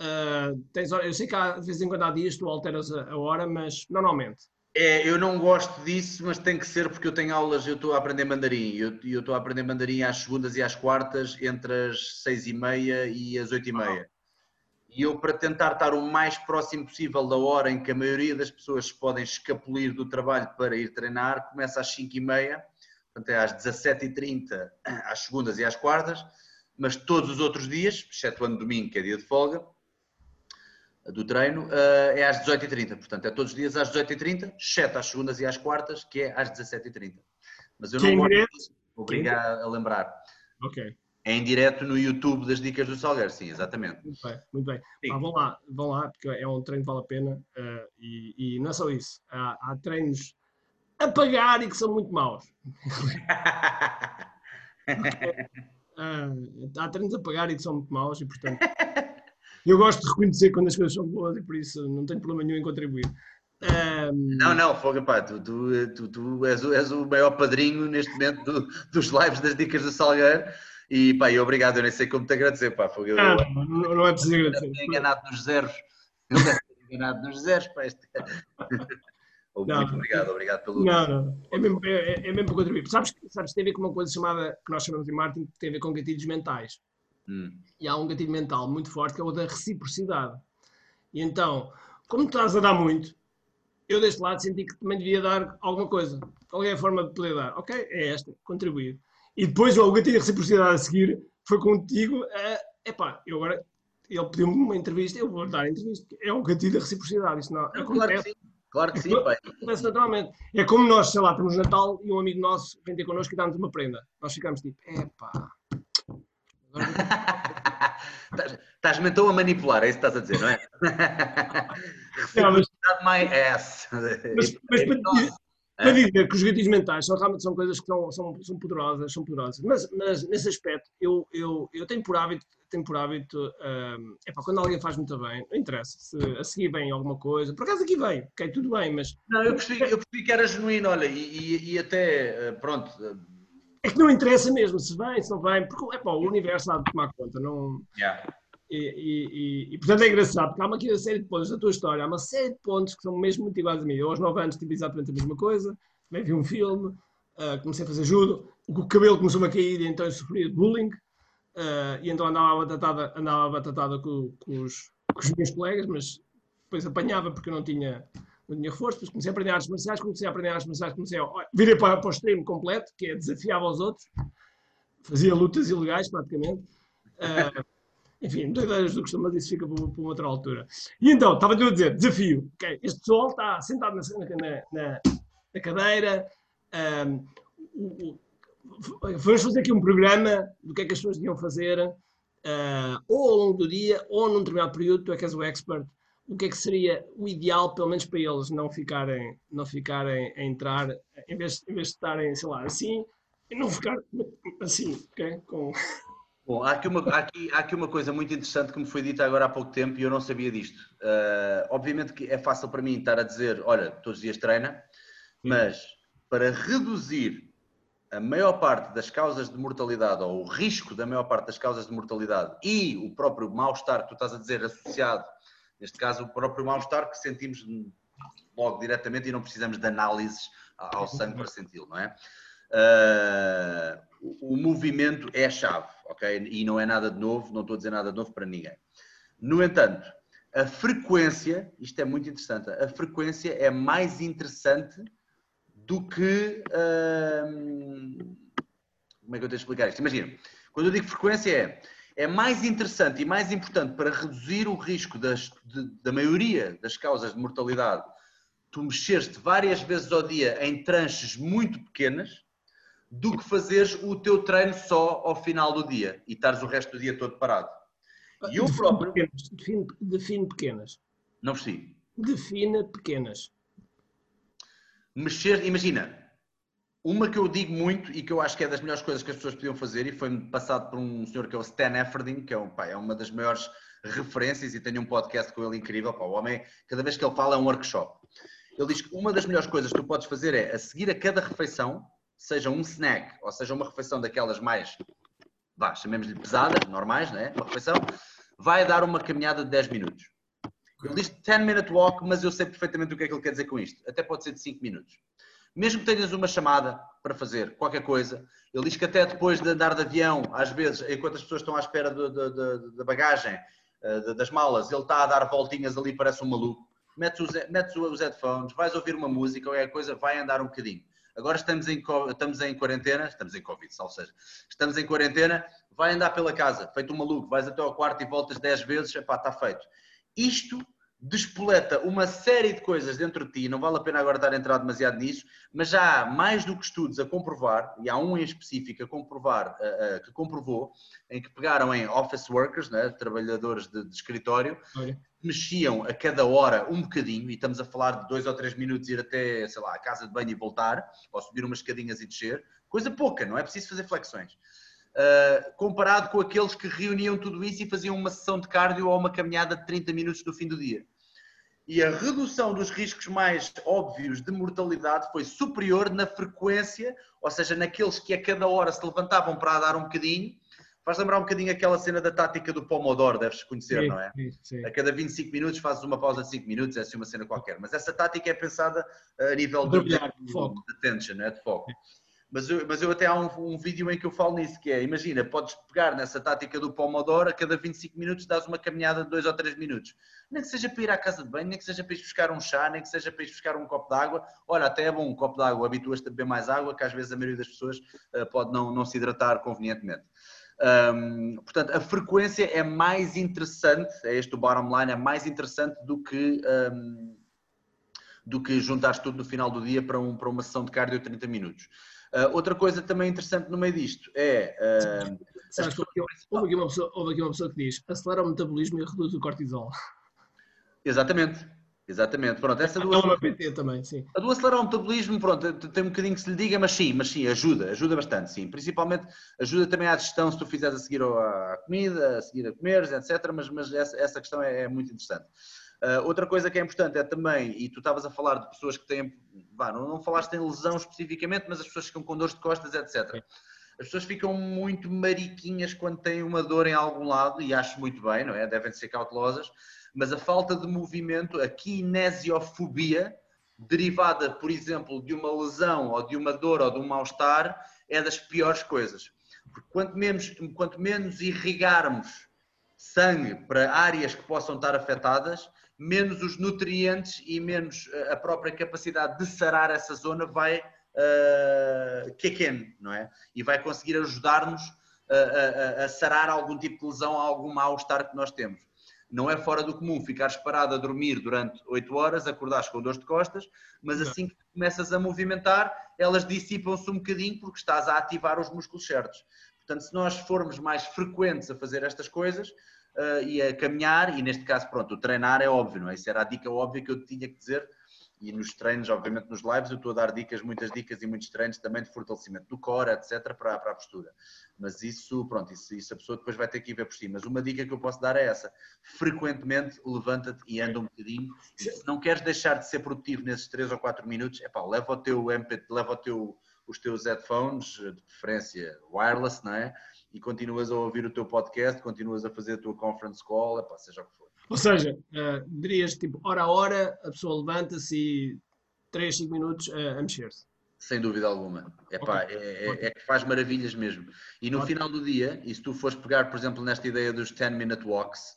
uh, tens, eu sei que há, de vez em quando há dias tu alteras a, a hora, mas normalmente. É, eu não gosto disso, mas tem que ser porque eu tenho aulas, eu estou a aprender mandarim. Eu, eu estou a aprender mandarim às segundas e às quartas, entre as seis e meia e as oito e meia. E eu, para tentar estar o mais próximo possível da hora em que a maioria das pessoas podem escapulir do trabalho para ir treinar, começa às 5h30, portanto é às 17h30, às segundas e às quartas, mas todos os outros dias, excetuando domingo, que é dia de folga, do treino, eh, é às 18h30. Portanto, é todos os dias às 18h30, exceto às segundas e às quartas, que é às 17h30. Mas eu não vou obrigar a lembrar. Ok, É em direto no YouTube das Dicas do Salgueiro, sim, exatamente. muito bem, muito bem. Pá, vão lá, vão lá, porque é um treino que vale a pena. eh, e, e não é só isso. Há, há treinos a pagar e que são muito maus. Ah, há treinos a pagar e que são muito maus e, portanto, eu gosto de reconhecer quando as coisas são boas e por isso não tenho problema nenhum em contribuir. Ah, Não, não, Foga, pá, tu, tu, tu, tu és, o, és o maior padrinho neste momento do- dos lives das Dicas do Salgueiro. E pá, e obrigado, eu nem sei como te agradecer, pá, Foga. Eu, ah, eu não, não é preciso agradecer. tenho enganado nos zeros. Eu enganado nos zeros, pá. Este... Não. Muito obrigado, obrigado pelo. Não, não, é mesmo, é, é mesmo para contribuir. Sabes, que- sabes, tem a ver com uma coisa chamada, que nós chamamos em marketing, que tem a ver com gatilhos mentais. Hum. E há um gatilho mental muito forte que é o da reciprocidade. E então, como tu estás a dar muito, eu deste lado senti que também devia dar alguma coisa. Qual é a forma de poder dar? Ok, é esta, contribuir. E depois o gatilho de reciprocidade a seguir foi contigo. É epá, eu agora, ele pediu-me uma entrevista, eu vou dar a entrevista. É o gatilho da reciprocidade. Isso não, Claro que sim, claro que sim, pá. acontece naturalmente. É como nós, sei lá, temos Natal e um amigo nosso vem ter connosco e dá-nos uma prenda. Nós ficamos tipo, epá. Estás-me então a manipular, é isso que estás a dizer, não é? Reciprocidade my ass. Mas- mas para dizer- Para dizer que os gatilhos mentais são, realmente são coisas que são, são, são poderosas, são poderosas. Mas, mas nesse aspecto, eu, eu, eu tenho por hábito, tenho por hábito hum, epá, quando alguém faz muito bem, não interessa, se a seguir bem alguma coisa, por acaso aqui veio, ok, tudo bem, mas Não, eu percebi, eu percebi que era genuíno, olha, e, e- e até, eh, pronto, eh, é que não interessa mesmo se vem, se não vem, porque epá, o universo há de tomar conta, não... yeah. E, e- e- e, portanto é engraçado, porque há uma, aqui uma série de pontos da tua história, há uma série de pontos que são mesmo muito iguais a mim. Eu aos 9 anos tive exatamente a mesma coisa, também vi um filme, ah, comecei a fazer judo, o cabelo começou-me a cair e então eu sofria de bullying, ah, e então andava batatada, andava batatada com, com os, com os meus colegas, mas depois apanhava porque eu não tinha, não tinha reforço, depois comecei a aprender artes marciais, comecei a aprender artes marciais, comecei a virei para, para o extremo completo, que é desafiava os outros, fazia lutas ilegais praticamente. Ah, enfim, doideiras do costume, mas isso fica para, para outra altura. E então, estava-te a dizer, desafio. ok, Este pessoal está sentado na, na, na- cadeira. o- vamos fazer aqui um programa do que é que as pessoas deviam fazer, ah, ou ao longo do dia, ou num determinado período, tu é que és o expert, o que é que seria o ideal, pelo menos para eles não ficarem, não ficarem a entrar, em vez, em vez de estarem, sei lá, assim, e não ficar assim, ok? Com... Bom, há aqui, uma, há, aqui, há aqui uma coisa muito interessante que me foi dita agora há pouco tempo e eu não sabia disto. Ah, obviamente que é fácil para mim estar a dizer, olha, todos os dias treina, mas para reduzir a maior parte das causas de mortalidade ou o risco da maior parte das causas de mortalidade e o próprio mal-estar que tu estás a dizer associado, neste caso o próprio mal-estar que sentimos logo diretamente e não precisamos de análises ao sangue para senti-lo, não é? O o movimento é a chave, ok? E não é nada de novo, não estou a dizer nada de novo para ninguém. No entanto, a frequência, isto é muito interessante, a frequência é mais interessante do que. hum, como é que eu tenho de explicar isto? Imagina, quando eu digo frequência é. É mais interessante e mais importante para reduzir o risco das, de- da maioria das causas de mortalidade tu mexeres-te várias vezes ao dia em tranches muito pequenas do que fazeres o teu treino só ao final do dia e estares o resto do dia todo parado. E eu Define próprio. pequenas, Define, define pequenas. Não percebi. Define pequenas. mexer, imagina, uma que eu digo muito e que eu acho que é das melhores coisas que as pessoas podiam fazer e foi passado por um senhor que é o Stan Efferding, que é, um, pá, é uma das maiores referências e tenho um podcast com ele incrível, pá, o homem, cada vez que ele fala é um workshop. Ele diz que uma das melhores coisas que tu podes fazer é, a seguir a cada refeição, seja um snack ou seja uma refeição daquelas mais, vá, chamemos-lhe pesadas, normais, né? uma refeição, vai dar uma caminhada de 10 minutos. Ele diz 10 minute walk, mas eu sei perfeitamente o que é que ele quer dizer com isto. Até pode ser de 5 minutos. Mesmo que tenhas uma chamada para fazer qualquer coisa, ele diz que até depois de andar de avião, às vezes, enquanto as pessoas estão à espera da bagagem, uh, das malas, ele está a dar voltinhas ali, parece um maluco. Metes os, metes os headphones, vais ouvir uma música ou qualquer coisa, vai andar um bocadinho. Agora estamos em, estamos em quarentena, estamos em Covid, ou seja, estamos em quarentena, vai andar pela casa, feito um maluco, vais até ao quarto e voltas 10 vezes, epá, está feito. Isto despoleta uma série de coisas dentro de ti, não vale a pena agora estar a entrar demasiado nisso, mas já há mais do que estudos a comprovar, e há um em específico a comprovar, que comprovou, em que pegaram em office workers, né, trabalhadores de, de escritório, Olha. Mexiam a cada hora um bocadinho, e estamos a falar de dois ou três minutos ir até, sei lá, a casa de banho e voltar, ou subir umas escadinhas e descer, coisa pouca, não é preciso fazer flexões. Uh, comparado com aqueles que reuniam tudo isso e faziam uma sessão de cardio ou uma caminhada de 30 minutos no fim do dia. E a redução dos riscos mais óbvios de mortalidade foi superior na frequência, ou seja, naqueles que a cada hora se levantavam para dar um bocadinho. Faz lembrar um bocadinho aquela cena da tática do Pomodoro, deves conhecer, sim, não é? Sim, sim. A cada 25 minutos fazes uma pausa de 5 minutos, é assim uma cena qualquer. Mas essa tática é pensada a nível de, de, de, foco. de attention, é? de foco. Mas eu, mas eu até há um, um, vídeo em que eu falo nisso, que é, imagina, podes pegar nessa tática do Pomodoro, a cada 25 minutos dás uma caminhada de 2 ou 3 minutos. Nem que seja para ir à casa de banho, nem que seja para ir buscar um chá, nem que seja para ir buscar um copo de água. Olha, até é bom um copo de água, habituas-te a beber mais água, que às vezes a maioria das pessoas uh, pode não, não se hidratar convenientemente. Um, portanto, a frequência é mais interessante, é este o bottom line, é mais interessante do que... Um, do que juntares tudo no final do dia para, um, para uma sessão de cardio de 30 minutos. Uh, outra coisa também interessante no meio disto é. Uh, Sabes, pessoas... houve, aqui uma pessoa, houve aqui uma pessoa que diz acelera o metabolismo e reduz o cortisol. Exatamente. Exatamente, pronto, essa do, é PT também, sim. A do acelerar o metabolismo, pronto, tem um bocadinho que se lhe diga, mas sim, mas sim, ajuda, ajuda bastante, sim. Principalmente ajuda também à digestão se tu fizeres a seguir à comida, a seguir a comeres, etc. Mas, mas essa, essa questão é, é muito interessante. Uh, outra coisa que é importante é também, e tu estavas a falar de pessoas que têm, não, não falaste em lesão especificamente, mas as pessoas ficam com dores de costas, etc. As pessoas ficam muito mariquinhas quando têm uma dor em algum lado, e acho muito bem, não é? Devem ser cautelosas, mas a falta de movimento, a kinesiofobia, derivada, por exemplo, de uma lesão, ou de uma dor, ou de um mal-estar, é das piores coisas. Porque quanto menos, quanto menos irrigarmos sangue para áreas que possam estar afetadas, menos os nutrientes e menos eh, a própria capacidade de sarar essa zona vai uh, kick in, não é? E vai conseguir ajudar-nos a, a, a, sarar algum tipo de lesão, algum mal-estar que nós temos. Não é fora do comum ficares parado a dormir durante 8 horas, acordares com dores de costas, mas assim que começas a movimentar, elas dissipam-se um bocadinho porque estás a ativar os músculos certos. Portanto, se nós formos mais frequentes a fazer estas coisas, uh, e a caminhar, e neste caso, pronto, o treinar é óbvio, não é? Isso era a dica óbvia que eu tinha que dizer, e nos treinos, obviamente nos lives, eu estou a dar dicas, muitas dicas e muitos treinos também de fortalecimento do core, etc, para, para a postura. Mas isso, pronto, isso, isso a pessoa depois vai ter que ir ver por si. Mas uma dica que eu posso dar é essa, frequentemente levanta-te e anda um bocadinho, e se não queres deixar de ser produtivo nesses 3 ou 4 minutos, é pá, leva o teu MP, leva o teu, os teus headphones, de preferência wireless, não é? e continuas a ouvir o teu podcast, continuas a fazer a tua conference call, epá, seja o que for. Ou seja, uh, dirias tipo, hora a hora, a pessoa levanta-se e 3, 5 minutos uh, a mexer-se. Sem dúvida alguma. Epá, okay. é, é, é, que faz maravilhas mesmo. E no okay. final do dia, e se tu fores pegar, por exemplo, nesta ideia dos 10 minute walks,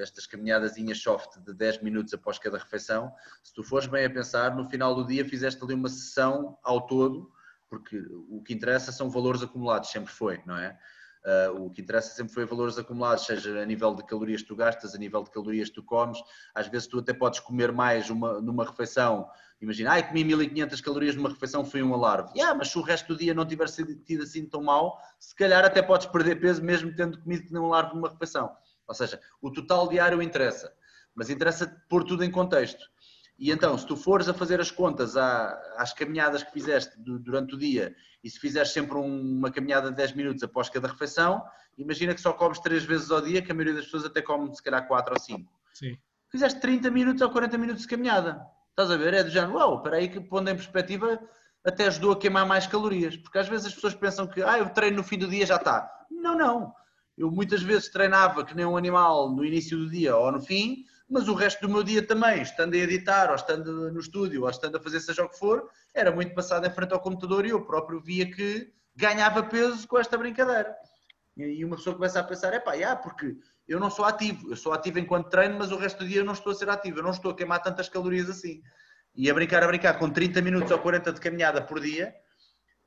estas caminhadazinhas soft de 10 minutos após cada refeição, se tu fores bem a pensar, no final do dia fizeste ali uma sessão ao todo, porque o que interessa são valores acumulados, sempre foi, não é? Uh, o que interessa sempre foi valores acumulados, seja a nível de calorias que tu gastas, a nível de calorias que tu comes. Às vezes tu até podes comer mais uma, numa refeição. Imagina, ai, comi 1500 calorias numa refeição, foi um alarme. Yeah, mas se o resto do dia não tiver sido assim tão mal, se calhar até podes perder peso mesmo tendo comido que nem um alarme numa refeição. Ou seja, o total diário interessa, mas interessa pôr tudo em contexto. E então, se tu fores a fazer as contas às caminhadas que fizeste durante o dia e se fizeres sempre uma caminhada de 10 minutos após cada refeição, imagina que só comes 3 vezes ao dia, que a maioria das pessoas até come se calhar 4 ou 5. Sim. Fizeste 30 minutos ou 40 minutos de caminhada. Estás a ver? É do género, uau, espera aí que pondo em perspectiva até ajudou a queimar mais calorias. Porque às vezes as pessoas pensam que, ah, eu treino no fim do dia já está. Não, não. Eu muitas vezes treinava que nem um animal no início do dia ou no fim, mas o resto do meu dia também, estando a editar, ou estando no estúdio, ou estando a fazer seja o que for, era muito passado em frente ao computador e eu próprio via que ganhava peso com esta brincadeira. E uma pessoa começa a pensar, é pá, yeah, porque eu não sou ativo, eu sou ativo enquanto treino, mas o resto do dia eu não estou a ser ativo, eu não estou a queimar tantas calorias assim. E a brincar, a brincar, com 30 minutos ou 40 de caminhada por dia,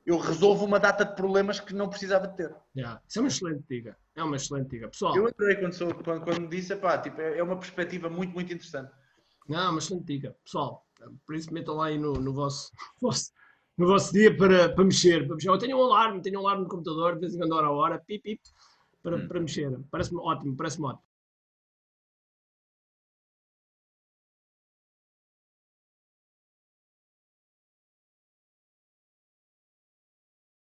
eu resolvo uma data de problemas que não precisava de ter. Yeah. Isso é uma excelente dica. É uma excelente dica. Pessoal. Eu adorei quando, sou, quando, quando me disse, pá, tipo, é uma perspectiva muito, muito interessante. Não, é uma excelente dica. Pessoal, por isso metam lá aí no, no vosso, vosso, no vosso dia para, para, mexer, para mexer. Eu tenho um alarme, tenho um alarme no computador, de vez em quando, hora a hora, pip, pip, para, hum. para mexer. Parece-me ótimo, parece-me ótimo.